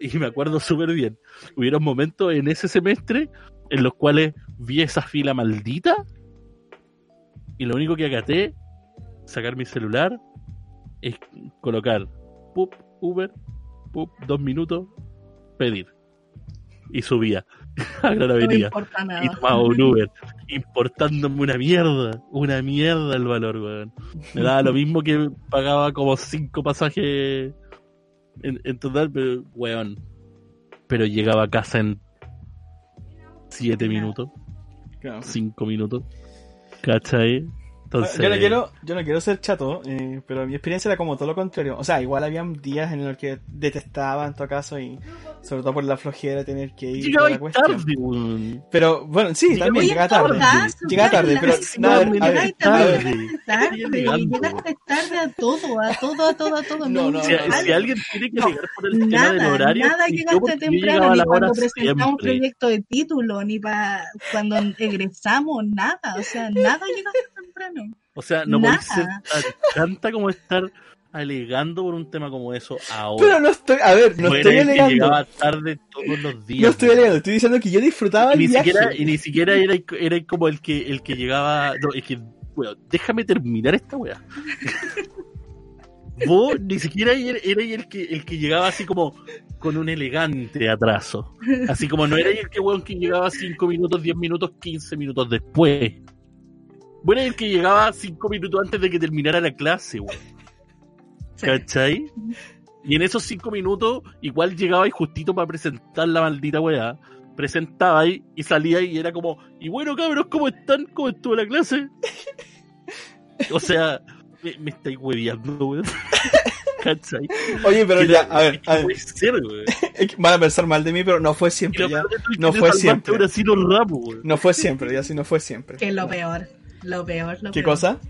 y me acuerdo súper bien, hubieron momentos en ese semestre en los cuales vi esa fila maldita y lo único que acaté, sacar mi celular, es colocar pup, Uber, pup, dos minutos, pedir. Y subía (laughs) a Gran Avenida importa nada. y tomaba un Uber, importándome una mierda, una mierda el valor, weón. Me daba lo mismo que pagaba como cinco pasajes en, en total, pero, weón. Pero llegaba a casa en siete minutos, Claro. cinco minutos, ¿cachai? Entonces, Yo no quiero, yo no quiero ser chato, eh, pero mi experiencia era como todo lo contrario. O sea, igual habían días en los que detestaba en todo caso y sobre todo por la flojera tener que ir. llegaba la tarde. Pero bueno, sí, también llegaba tarde. Llegaba tarde, pero sí, no, a ver, no, a llegáis ver, también a ver. llegaste tarde, llegaste tarde a todo, a todo, a todo, a todo. No, no, Si, no, si alguien tiene que No, llegar por el tema del Nada, horario, nada llegaste temprano, ni cuando presentamos un proyecto de título, ni para cuando egresamos, nada, o sea, nada llegaste O sea, no podéis ser tan tanta como estar alegando por un tema como eso ahora. Pero no estoy, a ver, no estoy el que alegando. llegaba tarde todos los días. No estoy alegando, estoy diciendo que yo disfrutaba Y el ni viaje. siquiera, y ni siquiera era, era como el que el que llegaba. No, es que, weón, déjame terminar esta weá. (laughs) Vos ni siquiera eras el que el que llegaba así como con un elegante atraso. Así como no era el que weón que llegaba 5 minutos, 10 minutos, 15 minutos después. Bueno, el que llegaba 5 minutos antes de que terminara la clase, weón. Sí. ¿Cachai? Y en esos 5 minutos, igual llegaba y justito para presentar la maldita weá. Presentaba ahí y salía y era como, y bueno cabros, ¿cómo están? ¿Cómo estuvo la clase? (laughs) O sea, me, me estáis hueveando, weón. (laughs) ¿Cachai? Oye, pero ya, a ver, a ver, ser, (laughs) van a pensar mal de mí, pero no fue siempre, ya. no fue siempre. ramos. No fue siempre, ya sí no fue siempre. Que es lo peor, lo peor, lo ¿Qué peor. cosa?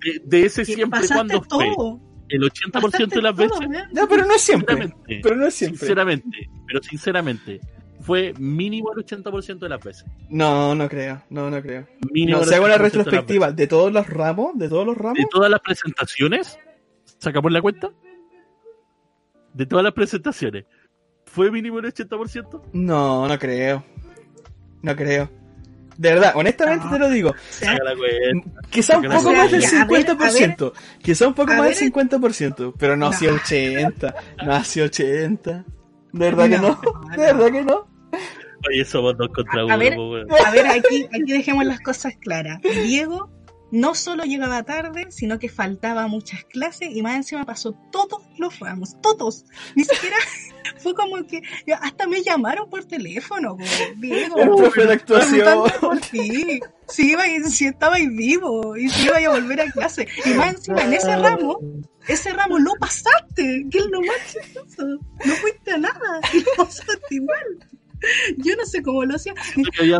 De, de ese siempre, pasaste cuando fue? todo. El 80% de las pasaste veces. Ya, pero no es siempre. Pero no es siempre. Sinceramente, pero sinceramente, fue mínimo el 80% de las veces. No, no creo, no, no creo. Mínimo No, se hago una 80% de las retrospectiva de todos los ramos, de todos los ramos. De todas las presentaciones, sacamos la cuenta. De todas las presentaciones, ¿fue mínimo el 80%? No, no creo. No creo. De verdad, honestamente No. te lo digo. Quizá un poco más del Ya, a ver, 50%. Quizá un poco a más ver. del 50%. Pero no No. hacia 80. No hacia 80. De verdad que no. (laughs) De no. verdad que no. Oye, somos dos contra A uno, ver. po, weón. A ver, aquí, aquí dejemos las cosas claras. Diego no solo llegaba tarde, sino que faltaba muchas clases y más encima pasó todos los ramos, todos. Ni siquiera (laughs) fue como que hasta me llamaron por teléfono, po, Diego. El actuación. por ti. Si, iba, si estabais vivo y si iba a volver a clase. Y más encima en ese ramo, ese ramo lo pasaste, que es lo más chistoso. No fuiste a nada y lo pasaste igual. (laughs) Yo no sé cómo lo hacía.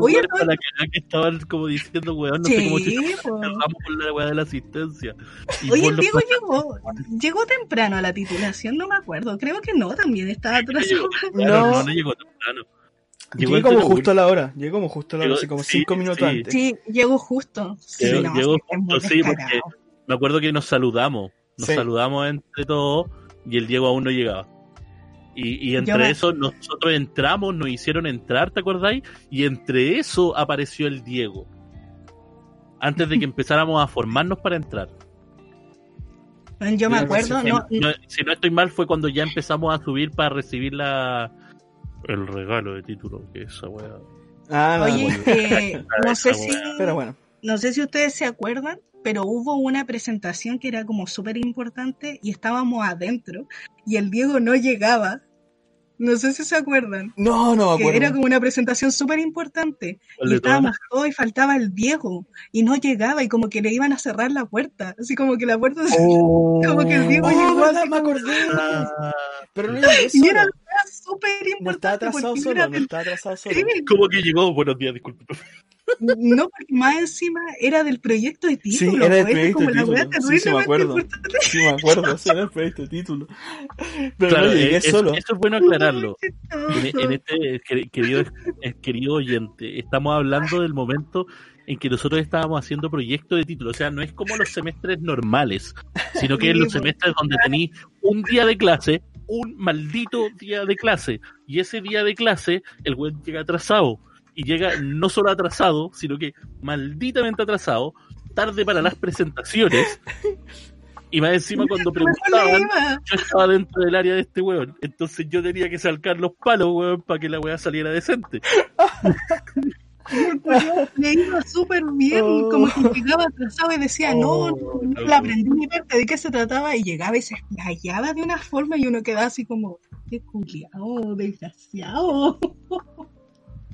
Oye, no- para la que estaban como diciendo, weón, no sé cómo Sí, se (laughs) po. vamos con la weá de la asistencia. Y Oye, Diego pasaste. llegó, llegó temprano a la titulación, no me acuerdo. Creo que no, también estaba No llegó (laughs) atrasado. No. no, no llegó temprano. Llegó como justo a la hora. Llegué como justo a la hora, Llegó- así como sí, 5 minutos sí. antes. Sí, llegó justo. Sí, Llegó- no, llegó justo, sí, porque-. Me acuerdo que nos saludamos, nos Sí. saludamos entre todos y el Diego aún no llegaba. Y, y entre me- eso nosotros entramos, nos hicieron entrar, ¿te acordáis? Y entre eso apareció el Diego. Antes de que (laughs) empezáramos a formarnos para entrar. Bueno, Yo me acuerdo, no, Si no, si no estoy mal fue cuando ya empezamos a subir para recibir la el regalo de título, que esa weá. Ah, no, Oye, eh, (laughs) no sé Esa si. Pero bueno. no sé si ustedes se acuerdan, pero hubo una presentación que era como súper importante y estábamos adentro y el Diego no llegaba. No sé si se acuerdan. No, no me Que acuerdo. era como una presentación súper importante. ¿Cuál Y estábamos todos y faltaba el Diego. Y no llegaba y como que le iban a cerrar la puerta. Así como que la puerta se... Oh, (laughs) Como que el Diego oh, llegó me como- acordé. Ah, Pero no era eso. Y era súper No estaba importante atrasado solo, era no estaba atrasado solo. Sí, ¿Cómo que llegó? Buenos días, disculpe. No, porque más encima era del proyecto de título. Sí, era del pues, proyecto como de la título. Sí, sí, me acuerdo. importante. Sí, me acuerdo, sí, era el proyecto de título. Pero Claro, no llegué es- solo. eso es bueno aclararlo. En, en este, quer- querido, eh, querido oyente, estamos hablando del momento en que nosotros estábamos haciendo proyecto de título. O sea, no es como los semestres normales, sino que es los Sí, semestres donde tenéis un día de clase, un maldito día de clase. Y ese día de clase, el weón llega atrasado. Y llega no solo atrasado, sino que malditamente atrasado, tarde para las presentaciones. Y más encima cuando (laughs) preguntaban, yo estaba dentro del área de este weón. Entonces yo tenía que salcar los palos, weón, para que la weá saliera decente. Le iba súper bien, Oh. como que llegaba atrasado y decía, no, Oh, no, no la aprendí mi parte, ¿de qué se trataba? Y llegaba y se explayaba de una forma y uno quedaba así como, qué culiao, desgraciado.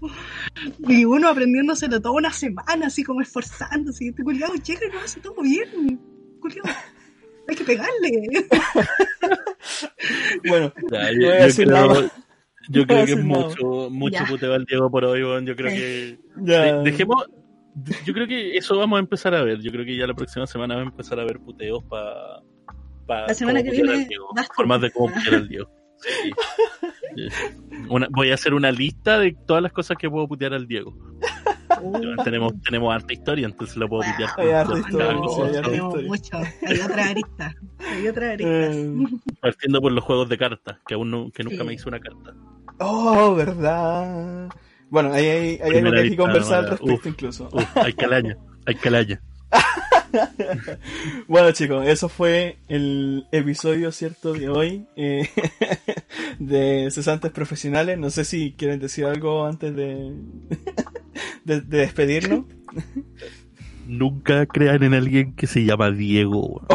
(laughs) Y uno aprendiéndoselo toda una semana, así como esforzándose, y este culiao llega y lo hace todo bien. Culiao, hay que pegarle. (laughs) Bueno, Ya, No voy a decir creo, nada. yo No creo que es mucho, mucho Ya. puteo al Diego por hoy, weón. Yo creo que. ya. de- dejemos. Yo creo que eso vamos a empezar a ver. Yo creo que ya la próxima semana vamos a empezar a ver puteos para. Pa, La semana que viene. Formas de cómo putear al Diego. (laughs) Sí. (laughs) Sí. Una- voy a hacer una lista de todas las cosas que puedo putear al Diego. (laughs) Tenemos, tenemos harta historia, entonces lo puedo Wow. putear. Hay harta historia, hay mucho. Hay otra arista. Hay otra arista. Eh, Partiendo por los juegos de cartas, que aún no, que nunca Sí. me hizo una carta. Oh, verdad. Bueno, ahí hay, hay algo Primera que hay que conversar al respecto Uf. incluso. Uf, hay calaña, hay calaña. (laughs) (laughs) Bueno chicos, eso fue el episodio cierto de hoy eh, (laughs) de cesantes profesionales. No sé si quieren decir algo antes de, (laughs) de, de despedirnos. Nunca crean en alguien que se llama Diego.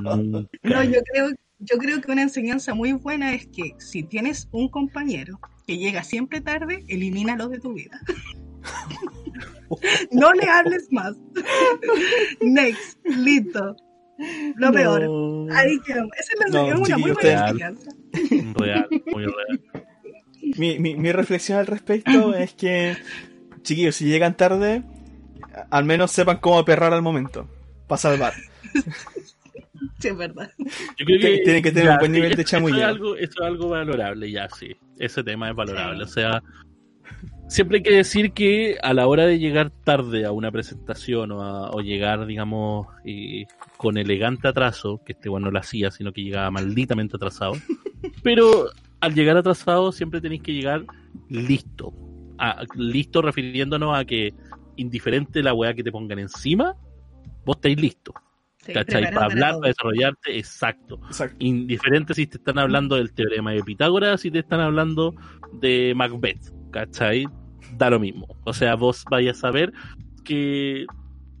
Nunca. No, yo creo, yo creo que una enseñanza muy buena es que si tienes un compañero que llega siempre tarde, elimínalo de tu vida. No le hables más. Next, listo. Lo peor. No. Ahí quedamos. Esa es, la, No, es una muy buena enseñanza. Real, muy real. Mi, mi, mi reflexión al respecto (laughs) es que, chiquillos, si llegan tarde, al menos sepan cómo perrar al momento. Para salvar. Sí, es verdad. Yo creo Tiene- tiene que tener un buen sí, nivel de eso- eso es algo, eso es algo valorable, ya sí. Ese tema es valorable. O sea, siempre hay que decir que a la hora de llegar tarde a una presentación o, a- o llegar, digamos, eh, con elegante atraso, que este bueno no lo hacía, sino que llegaba malditamente atrasado. (laughs) Pero al llegar atrasado siempre tenéis que llegar listo. A- listo refiriéndonos a que indiferente la weá que te pongan encima, vos estáis listos. Sí, ¿Cachai? Para hablar, para desarrollarte, exacto. Exacto. Indiferente si te están hablando del teorema de Pitágoras, si te están hablando de Macbeth, ¿cachai? Da lo mismo. O sea, vos vayas a saber que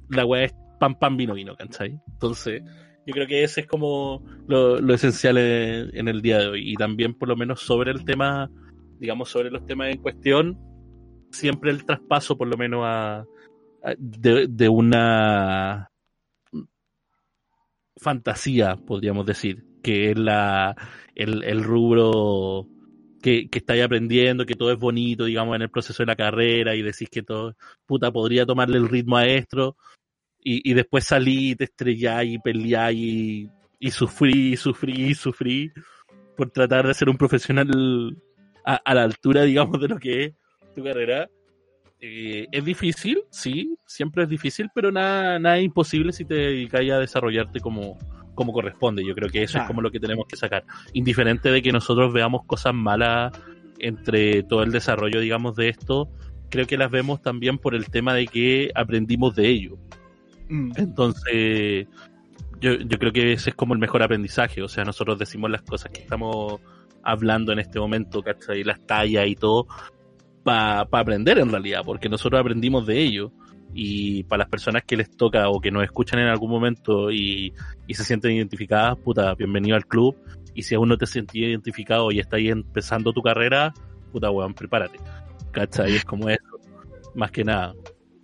la weá es pam pam vino vino, ¿cachai? Entonces, yo creo que ese es como lo, lo esencial en, en el día de hoy. Y también, por lo menos, sobre el tema, digamos, sobre los temas en cuestión, siempre el traspaso, por lo menos, a, a- de, de una fantasía, podríamos decir, que es la el, el rubro que, que estáis aprendiendo, que todo es bonito, digamos, en el proceso de la carrera, y decís que todo, puta, podría tomarle el ritmo a esto, y, y después salí, te estrelláis y peleáis y, y sufrí, sufrí, sufrí, por tratar de ser un profesional a, a la altura, digamos, de lo que es tu carrera. Eh, es difícil, sí, siempre es difícil, pero nada, nada es imposible si te dedicas a desarrollarte como, como corresponde. Yo creo que eso Claro. es como lo que tenemos que sacar. Indiferente de que nosotros veamos cosas malas entre todo el desarrollo, digamos, de esto, creo que las vemos también por el tema de que aprendimos de ello. Mm. Entonces, yo, yo creo que ese es como el mejor aprendizaje. O sea, nosotros decimos las cosas que estamos hablando en este momento, ¿cachai? Las tallas y todo, para aprender en realidad, porque nosotros aprendimos de ello. Y para las personas que les toca o que nos escuchan en algún momento y, y se sienten identificadas, puta, bienvenido al club. Y si aún no te sentís identificado y estás ahí empezando tu carrera, puta, weón, prepárate. ¿Cachai? Es como eso, más que nada.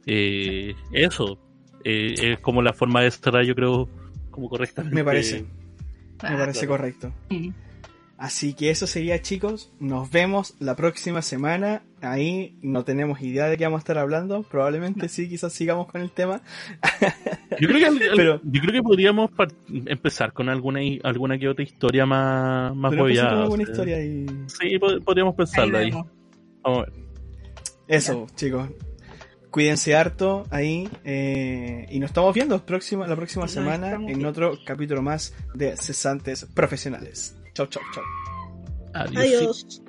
Eh, eso, eh, es como la forma de cerrar, yo creo, como correctamente. Me parece. Me parece correcto. Así que eso sería chicos, nos vemos la próxima semana. Ahí no tenemos idea de qué vamos a estar hablando, probablemente sí, quizás sigamos con el tema. (laughs) Yo creo que, Pero, yo creo que podríamos empezar con alguna alguna que otra historia más, más alguna historia y... Sí, podríamos pensarlo ahí. Vamos a ver. Eso, chicos. Cuídense harto ahí eh, y nos estamos viendo próxima, la próxima semana en otro capítulo más de Cesantes Profesionales. Chau, chau, chau. Adiós.